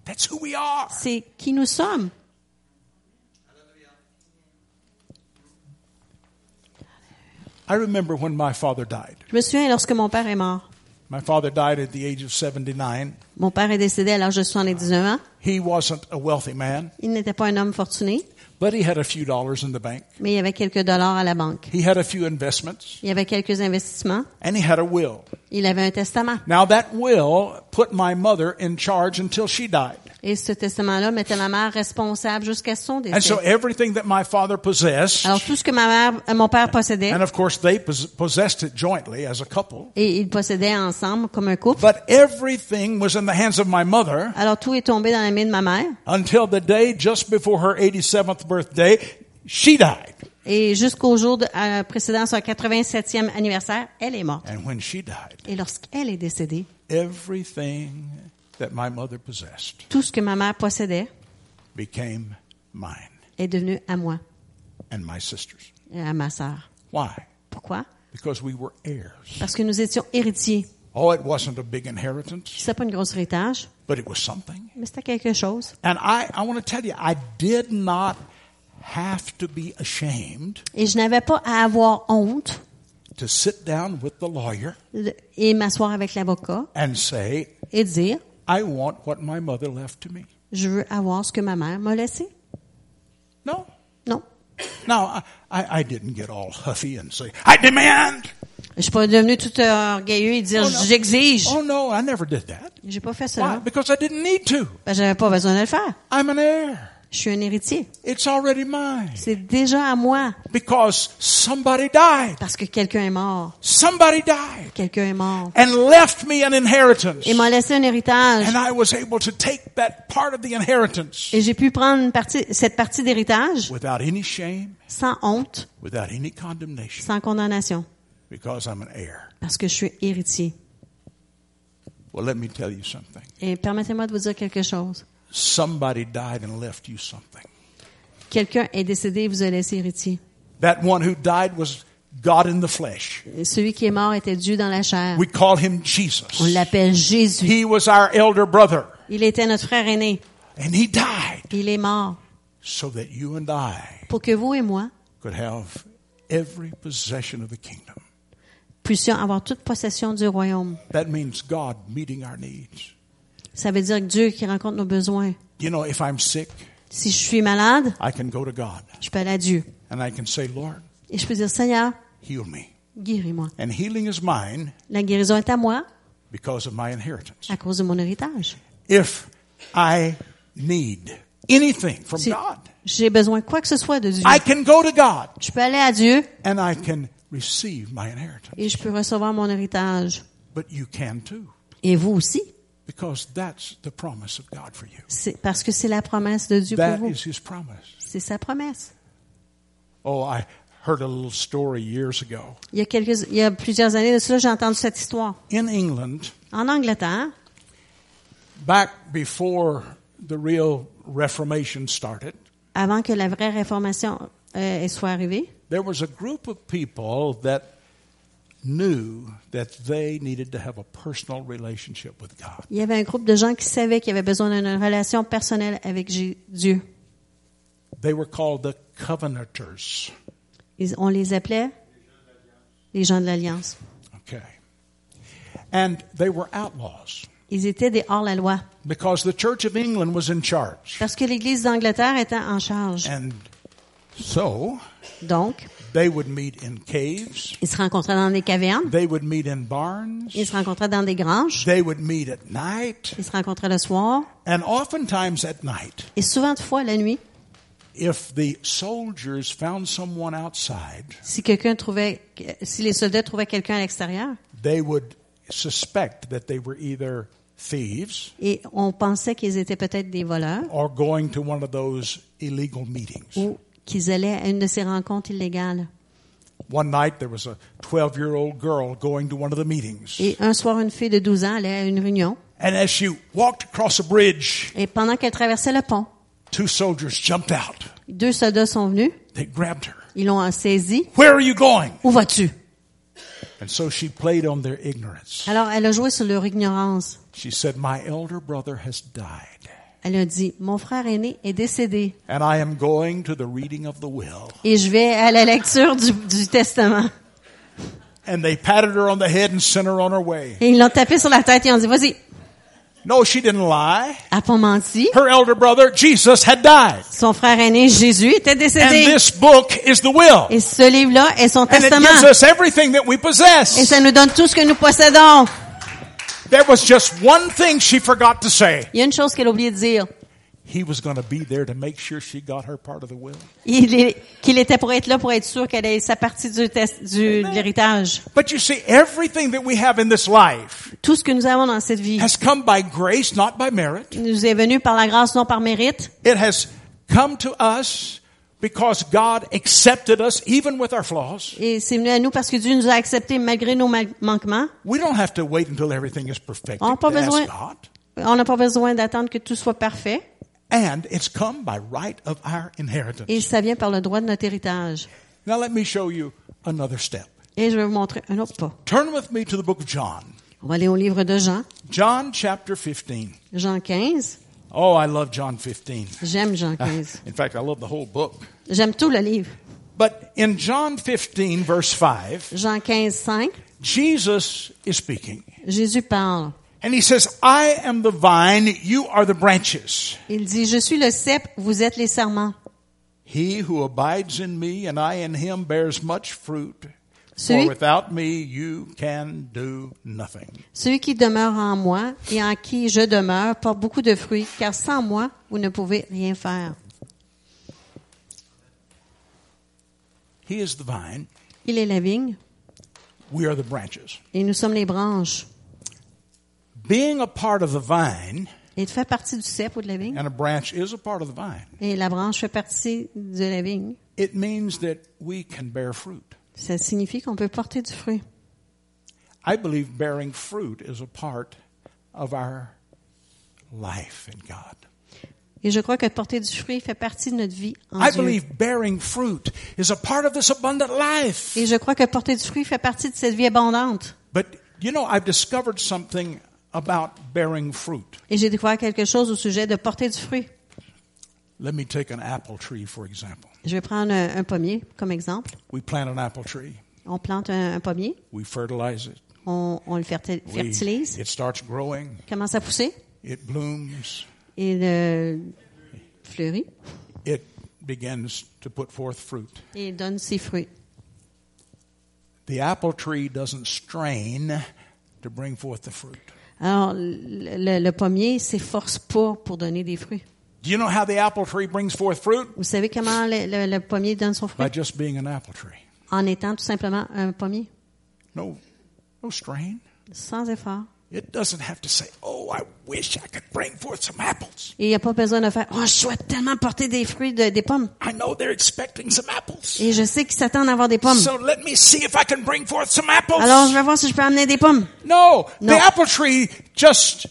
That's who we are. C'est qui nous sommes. I remember when my father died. Je me souviens lorsque mon père est mort. My father died at the age of 79. Mon père est décédé à l'âge de 79 ans. He wasn't a wealthy man, Il n'était pas un homme fortuné, but he had a few dollars in the bank. mais il avait quelques dollars à la banque. He had a few investments Il avait quelques investissements. and he had a will. Il avait un testament. Now that will put my mother in charge until she died. Et ce testament-là mettait ma mère responsable jusqu'à son And décès. so everything that my father possessed, Alors tout ce que ma mère, euh, mon père possédait, and of course they pos- possessed it jointly as a couple, et ils possédaient ensemble comme un couple. but everything was in the hands of my mother Alors tout est tombé dans la main de ma mère. until the day just before her 87th birthday, she died. Et jusqu'au jour de, euh, précédent son 87e anniversaire, elle est morte. And when she died, Et lorsqu'elle est décédée, everything that my mother possessed tout ce que ma mère possédait became mine est devenu à moi and my sisters. et à ma sœur. Why? Pourquoi? Because we were heirs. Parce que nous étions héritiers. Oh, it wasn't a big inheritance, pas une grosse héritage, but it was something. mais c'était quelque chose. And I, I want to tell you, I did not have to be ashamed Et je n'avais pas à avoir honte to sit down with the lawyer de- et m'asseoir avec l'avocat and say, et dire, I want what my mother left to me. je veux avoir ce que ma mère m'a laissé. No. Non. Now, I, I didn't get all huffy and say, I demand. Je suis pas devenu tout orgueilleux et dire, Oh, non. j'exige. Oh, no, I never did that. J'ai pas fait Why? cela. Because I didn't need to. Ben, j'avais pas besoin de le faire. I'm an heir. Je suis un héritier. It's already mine. C'est déjà à moi Because somebody died. parce que quelqu'un est mort. Somebody died Quelqu'un est mort. and left me an inheritance. Et m'a laissé un héritage. And I was able to take that part of the inheritance Et j'ai pu prendre une partie, cette partie d'héritage without any shame, sans honte, without any condemnation, sans condamnation. because I'm an heir. Parce que je suis héritier. Well, let me tell you something. Et permettez-moi de vous dire quelque chose. Somebody died and left you something. Quelqu'un est décédé et vous a laissé héritier. That one who died was God in the flesh. Celui qui est mort était Dieu dans la chair. We call him Jesus. On l'appelle Jésus. He was our elder brother, Il était notre frère aîné. and he died Il est mort so that you and I pour que vous et moi could have every possession of the kingdom. puissions avoir toute possession du royaume. That means God meeting our needs. Ça veut dire que Dieu qui rencontre nos besoins. You know, if I'm sick, Si je suis malade, I can go to God je peux aller à Dieu. and I can say, Lord, Et je peux dire, Seigneur, heal me. guéris-moi. And healing is mine La guérison est à moi because of my inheritance. à cause de mon héritage. If I need anything from Si God, j'ai besoin de quoi que ce soit de Dieu, I can go to God je peux aller à Dieu and I can receive my inheritance. et je peux recevoir mon héritage. But you can too Et vous aussi. Because that's the promise of God for you. C'est parce que c'est la promesse de Dieu pour That vous. is His promise. C'est sa promesse. Oh, I heard a little story years ago. Il y a quelques, il y a plusieurs années de cela, j'ai entendu cette histoire. In England, En Angleterre, back before the real Reformation started, avant que la vraie réformation euh, soit arrivée, there was a group of people that il y avait un groupe de gens qui savaient qu'ils avaient besoin d'une relation personnelle avec Dieu. They were called the Covenanters. Ils- on les appelait les gens de l'Alliance. Okay. And they were outlaws Ils étaient des hors-la-loi. because the Church of England was in charge. Parce que l'Église d'Angleterre était en charge. And so Donc, they would meet in caves, ils se rencontraient dans des cavernes, they would meet in barns, ils se rencontraient dans des granges, they would meet at night, ils se rencontraient le soir, and oftentimes at night, et souvent de fois la nuit, if the soldiers found someone outside, si quelqu'un trouvait, si les soldats trouvaient quelqu'un à l'extérieur, they would suspect that they were either thieves Et on pensait qu'ils étaient peut-être des voleurs or going to one of those illegal meetings. ou qu'ils allaient à une de ces rencontres illégales. One night there was a 12 year old girl going to one of the meetings. Et un soir, une fille de 12 ans allait à une réunion. And as she walked across a bridge, Et pendant qu'elle traversait le pont, two soldiers jumped out. deux soldats sont venus. They grabbed her. Ils l'ont saisie. Where are you going? Où vas-tu? And so she played on their ignorance. Alors, elle a joué sur leur ignorance. She said, My elder brother has died, Elle a dit, mon frère aîné est décédé and I am going to the reading of the will. et je vais à la lecture du, du testament. And they patted her on the head and sent her on her way. Et ils l'ont tapé sur la tête et ont dit, vas-y, No, she didn't lie. elle a pas menti. Her elder brother, Jesus, had died. Son frère aîné, Jésus, était And décédé. this book is the will. Et ce livre-là est son And it gives testament. us everything that we Et possess. ça nous donne tout ce que nous possédons. There was just one thing she forgot to say. Il y a une chose qu'elle a oublié de dire. He was going to be there to make sure she got her part of the will. Il est- Qu'il était pour être là pour être sûr qu'elle ait sa partie du test, du, de l'héritage. But you see, everything that we have in this life Tout ce que nous avons dans cette vie has come by grace, not by merit. nous est venu par la grâce, non par mérite. It has come to us because God accepted us even with our flaws. Et c'est venu à nous parce que Dieu nous a acceptés malgré nos ma- manquements. We don't have to wait until everything is perfect On n'a pas besoin, on n'a pas besoin d'attendre que tout soit parfait. And it's come by right of our inheritance. Et ça vient par le droit de notre héritage. Now let me show you another step. Et je vais vous montrer un autre pas. Turn with me to the book of John. On va aller au livre de Jean. John chapter 15. Jean 15. Oh, I love John 15. J'aime Jean 15. In fact, I love the whole book. J'aime tout le livre. But in John 15 verse 5, Jean 15, 5. Jesus is speaking. Jésus parle. And he says, I am the vine, you are the branches. Il dit, je suis le cep, vous êtes les serments. He who abides in me and I in him bears much fruit. For Celui, without me you can do nothing. celui qui demeure en moi et en qui je demeure porte beaucoup de fruits, car sans moi, vous ne pouvez rien faire. He is the vine, Il est la vigne we are the branches. et nous sommes les branches. Being a part of the vine, Et tu fais partie du cep ou de la vigne. and a branch is a part of the vine, Et la branche fait partie de la vigne. it means that we can bear fruit. Ça signifie qu'on peut porter du fruit. I believe bearing fruit is a part of our life in God. Et je crois que porter du fruit fait partie de notre vie en I Dieu. believe bearing fruit is a part of this abundant life. Et je crois que porter du fruit fait partie de cette vie abondante. But you know, I've discovered something about bearing fruit. Et j'ai découvert quelque chose au sujet de porter du fruit. Let me take an apple tree, for example. Je vais prendre un, un pommier comme exemple. We plant an apple tree, On plante un, un pommier, we fertilize it, on, on le we, fertilise, it starts growing, commence à pousser, it blooms, et le fleurit, it begins to put forth fruit. et il donne ses fruits. The apple tree doesn't strain to bring forth the fruit. Alors, le, le- le pommier s'efforce pas pour donner des fruits. Do you know how the apple tree brings forth fruit? Vous savez comment le, le- le pommier donne son fruit? By just being an apple tree. En étant tout simplement un pommier, No, no strain. sans effort. It doesn't have to say, "Oh, I wish I could bring forth some apples." Il n'y a pas besoin de faire « Oh, je souhaite tellement porter des fruits, de- des pommes. I know they're expecting some apples. Et je sais qu'ils s'attendent à avoir des pommes. So let me see if I can bring forth some apples. Alors, je vais voir si je peux amener des pommes. No, the No. apple tree just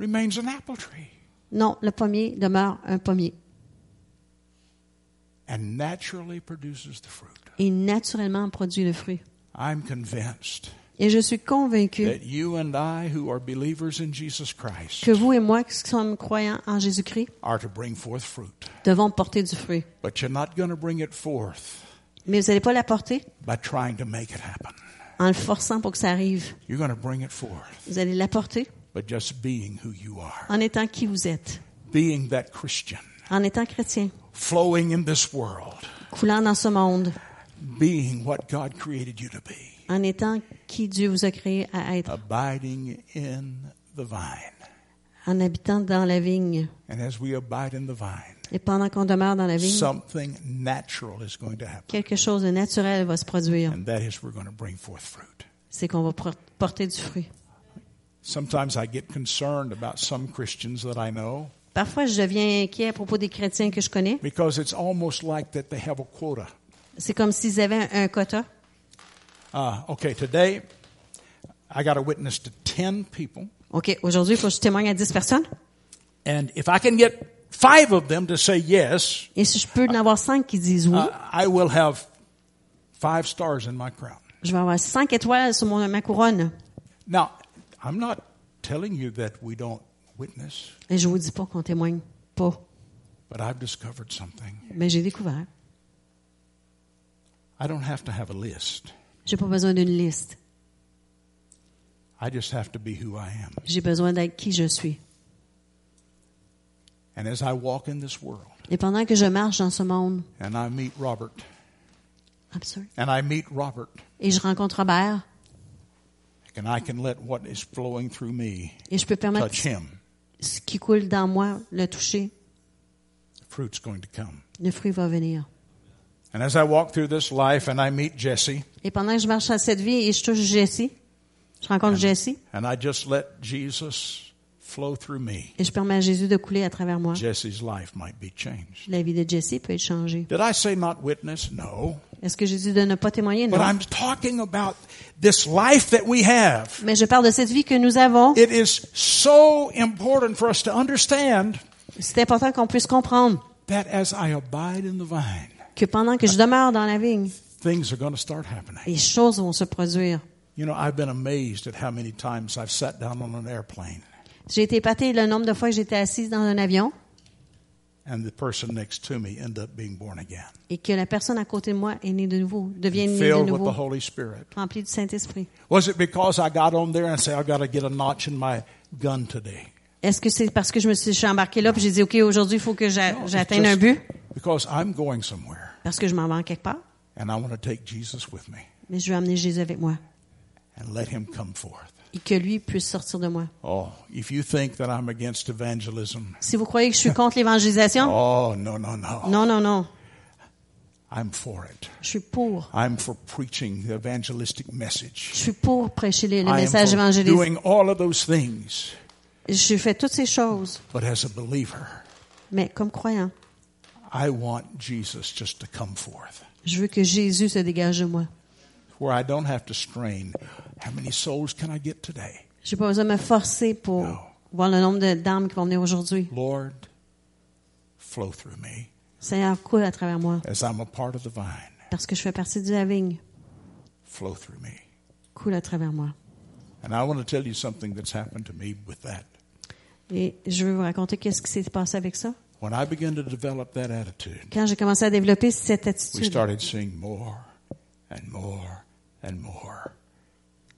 remains an apple tree Non, le pommier demeure un pommier. and naturally produces the fruit. Et naturellement produit le fruit. I'm convinced Et je suis convaincu que vous et moi, qui sommes croyants en Jésus-Christ, devons porter du fruit. But you're not going to bring it forth Mais vous n'allez pas l'apporter en le forçant pour que ça arrive. You're going to bring it forth, Vous allez l'apporter but just being who you are, en étant qui vous êtes, being that Christian, en étant chrétien, flowing in this world, coulant dans ce monde, being what God created you to be, en étant qui Dieu vous a créé à être, abiding in the vine. en habitant dans la vigne. And as we abide in the vine, Et pendant qu'on demeure dans la vigne, something natural is going to happen. quelque chose de naturel va se produire. And that is we're going to bring forth fruit. C'est qu'on va por- porter du fruit. Sometimes I get concerned about some Christians that I know Parfois, je deviens inquiet à propos des chrétiens que je connais. because it's almost like that they have a quota. C'est comme s'ils avaient un, un quota. Uh, okay, today I got to witness to 10 people, OK, aujourd'hui, il faut que je témoigne à 10 personnes. and if I can get five of them to say yes, Et si je peux en avoir 5 qui disent oui, uh, I will have five stars in my crown. je vais avoir 5 étoiles sur mon, ma couronne. Now, I'm not telling you that we don't witness, Et je vous dis pas qu'on témoigne pas. but I've discovered something. Mais j'ai découvert. I don't have to have a list. J'ai pas besoin d'une liste. I just have to be who I am. J'ai besoin d'être qui je suis. And as I walk in this world Et pendant que je marche dans ce monde, and I meet Robert, I'm sorry, and I meet Robert, et je rencontre Robert, and I can let what is flowing through me et je peux permettre touch him, ce qui coule dans moi, le toucher, fruit's going to come. le fruit va venir. And as I walk through this life and I meet Jesse, Et pendant que je marche dans cette vie et je touche Jessie, je rencontre Jessie, and I just let Jesus flow through me, et je permets à Jésus de couler à travers moi. Jesse's life might be changed. La vie de Jessie peut être changée. Did I say not witness? No. Est-ce que Jésus de ne pas témoigner? But Non. I'm talking about this life that we have. Mais je parle de cette vie que nous avons. It is so important for us to understand C'est important qu'on puisse comprendre that as I abide in the vine, que pendant que je demeure dans la vigne, things are going to start happening. les choses vont se produire. You know, I've been amazed at how many times I've sat down on an airplane J'ai été épaté le nombre de fois que j'étais assise dans un avion and the person next to me end up being born again, et que la personne à côté de moi est née de nouveau, devient née de with nouveau, the Holy Spirit. remplie du Saint-Esprit. Was it because I got on there and said, I've got to get a notch in my gun today? Est-ce que c'est parce que je me suis, je suis embarquée là puis j'ai dit, OK, aujourd'hui, il faut que No, j'atteigne un but Because I'm going somewhere parce que je m'en vais en quelque part, and I want to take Jesus with me mais je veux amener Jésus avec moi and let him come forth. Et que lui puisse sortir de moi. Oh, if you think that I'm against evangelism, Si vous croyez que je suis contre l'évangélisation, oh, no, no, no. non, non, non, I'm for it. je suis pour. I'm for preaching the evangelistic Je message. suis pour prêcher le, message for évangéliste. doing all of those things. Je fais toutes ces choses, But as a believer, mais comme croyant, I want Jesus just to come forth je veux que Jésus se dégage de moi. Where I don't have to strain. How many souls can I get today? J'ai pas besoin de me forcer pour No. voir le nombre d'âmes qui vont venir aujourd'hui. Lord, flow through me Seigneur, coule à travers moi, as I'm a part of the vine. parce que je fais partie de la vigne. Flow through me. Coule à travers moi. And I want to tell you something that's happened to me with that. Et je veux vous raconter qu'est-ce qui s'est passé avec ça. When I began to develop that attitude, Quand j'ai commencé à développer cette we attitude, started seeing more and more and more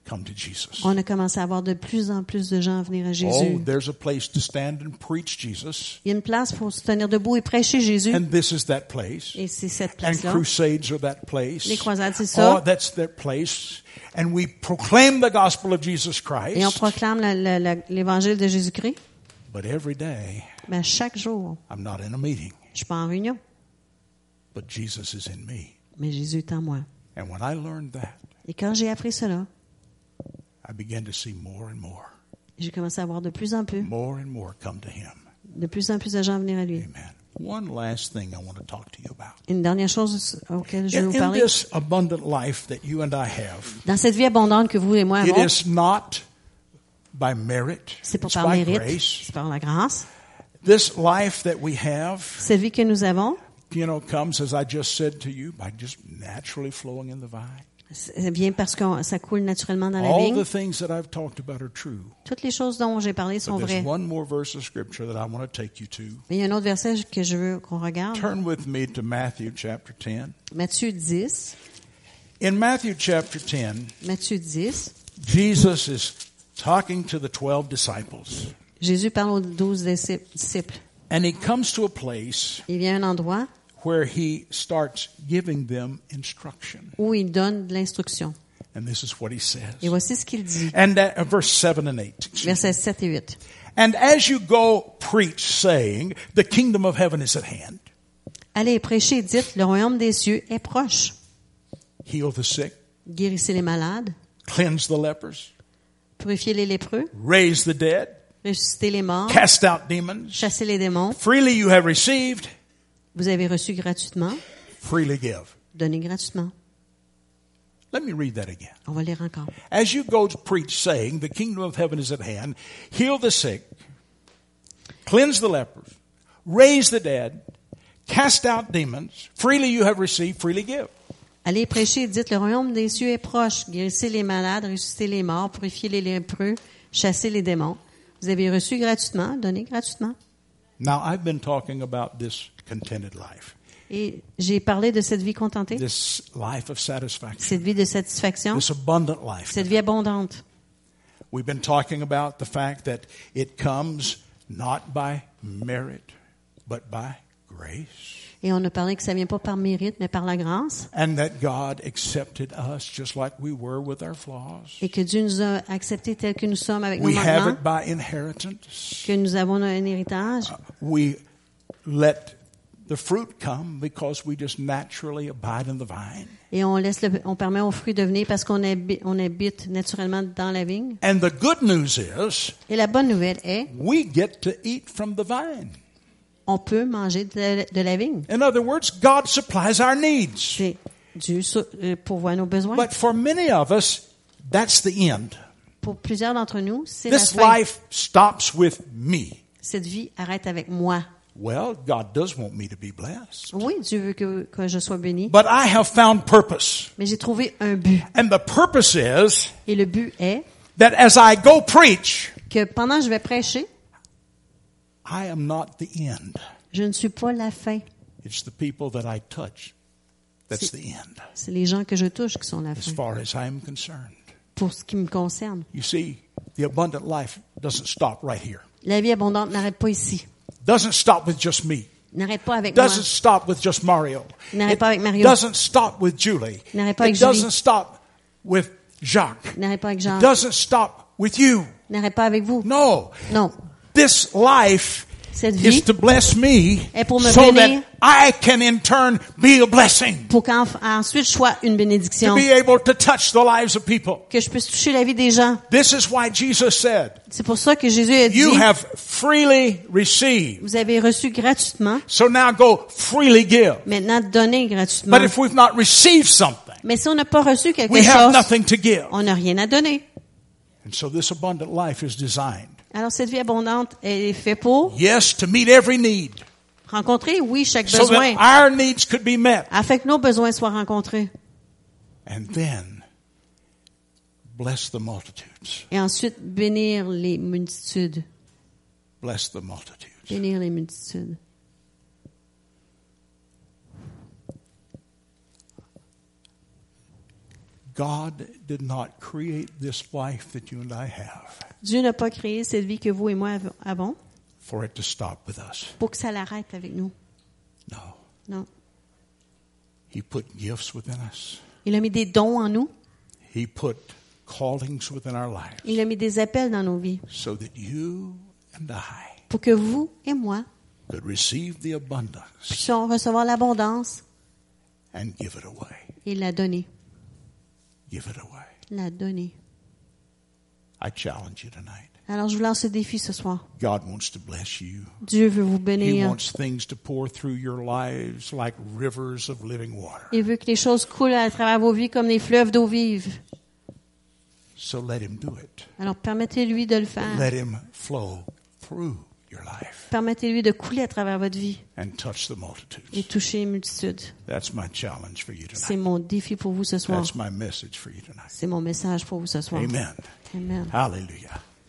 come to Jesus. on a commencé à avoir de plus en plus de gens venir à Oh, Jésus. there's a place to stand and preach Jesus. Il y a une place pour se tenir debout et prêcher Jésus. And this is that place. Et c'est cette And place-là. crusades are that place. Les croisades, c'est ça. Oh, that's that place. And we proclaim the gospel of Jesus Et on Christ. proclame la- la- la- l'évangile de Jésus-Christ. But every day, Mais chaque jour, I'm not in a meeting, je suis pas en réunion, but Jesus is in me. mais Jésus est en moi. And when I learned that, Et quand j'ai appris cela, I began to see more and more, j'ai commencé à voir de plus en plus, more and more come to Him. de plus en plus de gens venir à lui. Amen. One last thing I want to talk to you about. Une dernière chose auquel je in parler. this abundant life that you and I have, Dans cette vie abondante que vous et moi it avons, is not by merit, c'est pas par mérite, c'est par la grâce. This life that we have, Cette vie que nous avons, you know, comes, as I just said to you, by just naturally flowing in the vine. C'est bien parce que ça coule naturellement dans la All vigne. the things that I've talked about are true. Toutes les choses dont j'ai parlé sont vraies. one more verse of scripture that I want to take you to. Mais il y a un autre verset que je veux qu'on regarde. Turn with me to Matthew chapter 10. Matthieu 10. In Matthew chapter 10, Matthieu 10. Jesus is talking to the 12 disciples. Jésus parle aux douze disciples. And he comes to a place Il vient à un endroit where he starts giving them instruction. où il donne l'instruction. And this is what he says. Et voici ce qu'il dit. And that, uh, verse 7 and 8. excuse. Versets 7 et 8. And as you go, preach, saying, The kingdom of heaven is at hand. Allez prêcher, dites, le royaume des cieux est proche. Heal the sick, Guérissez les malades, cleanse the lepers, purifier les lépreux, raise the dead, ressusciter les morts, cast out demons. chasser les démons. Freely you have received, Vous avez reçu gratuitement, freely give. donnez gratuitement. Let me read that again. On va lire encore. As you go to preach, saying, The kingdom of heaven is at hand, heal the sick, cleanse the lepers, raise the dead, cast out demons, freely you have received, freely give. Allez prêcher et dites, le royaume des cieux est proche. Guérissez les malades, ressuscitez les morts, purifiez les lépreux, chassez les démons. Vous avez reçu gratuitement, donnez gratuitement. Now, I've been talking about this contented life, Et j'ai parlé de cette vie contentée, this life of satisfaction, cette vie de satisfaction, this abundant life. cette vie abondante. We've been talking about the fact that it comes not by merit, but by grace. Et on a parlé que ça vient pas par mérite, mais par la grâce. And that God accepted us just like we were with our flaws. Et que Dieu nous a acceptés tels que nous sommes avec nos We have manquements, it by inheritance. que nous avons un héritage. We let the fruit come because we just naturally abide in the vine. Et on laisse le- on permet aux fruits de venir parce qu'on habi- on habite naturellement dans la vigne. And the good news is Et la bonne nouvelle est, we get to eat from the vine. On peut manger de la, de la vigne. In other words, God supplies our needs. Dieu euh, pourvoit nos besoins. But for many of us, that's the end. Pour plusieurs d'entre nous, c'est la This fin. life stops with me. Cette vie arrête avec moi. Well, God does want me to be blessed. Oui, Dieu veut que, que je sois béni, But I have found purpose. mais j'ai trouvé un but. And the purpose is Et le but est that as I go preach, que pendant que je vais prêcher, I am not the end. je ne suis pas la fin. It's the people that I touch that's the end, C'est les gens que je touche qui sont la as fin. far as I am concerned. Pour ce qui me concerne. You see, the abundant life doesn't stop right here. La vie abondante n'arrête pas ici. Doesn't stop with just me. N'arrête pas avec moi. Doesn't stop with just Mario. N'arrête pas avec Mario. Doesn't stop with Julie. N'arrête pas avec It Julie. doesn't stop with Jacques. N'arrête pas avec It Jean. doesn't stop with you. N'arrête pas avec vous. No. Non. This life Cette is vie to bless me est pour me so bénir. that I can in turn be a blessing. pour qu'ensuite je sois une To be able to touch the lives of people. Que je puisse toucher la vie des gens. This is why Jesus said, C'est pour ça que Jésus a dit, you have freely received. vous avez reçu gratuitement, So now go freely give. maintenant donnez gratuitement. But if we've not received something, Mais si on n'a pas reçu quelque we have nothing to give. on n'a rien à donner. And so this abundant life is designed, Alors cette vie abondante, elle est faite pour yes, to meet every need, rencontrer, oui, chaque so besoin, that our needs could be met. afin que nos besoins soient rencontrés. And then bless the multitudes. Et ensuite, bénir les multitudes. Bless the multitudes. Bénir les multitudes. God did not create this life that you and I have Dieu n'a pas créé cette vie que vous et moi av- avons for it to stop with us. pour que ça l'arrête avec nous. No. Non. He put gifts within us. Il a mis des dons en nous. He put callings within our lives Il a mis des appels dans nos vies so that you and I pour que vous et moi could receive the abundance puissions recevoir l'abondance and give it away. et la donner. Give it away. La donner. I challenge you tonight. Alors, je vous lance ce défi ce soir. God wants to bless you. Dieu veut vous He bénir. wants things to pour through your lives like rivers of living water. Il veut que les choses coulent à travers vos vies comme des fleuves d'eau vive. So let Him do it. Alors, permettez-lui de le faire. Let Him flow through Permettez-lui de couler à travers votre vie and touch the et toucher les multitudes. That's my challenge for you C'est tonight. mon défi pour vous ce soir. That's my message for you tonight. C'est mon message pour vous ce soir. Amen. Amen. Hallelujah.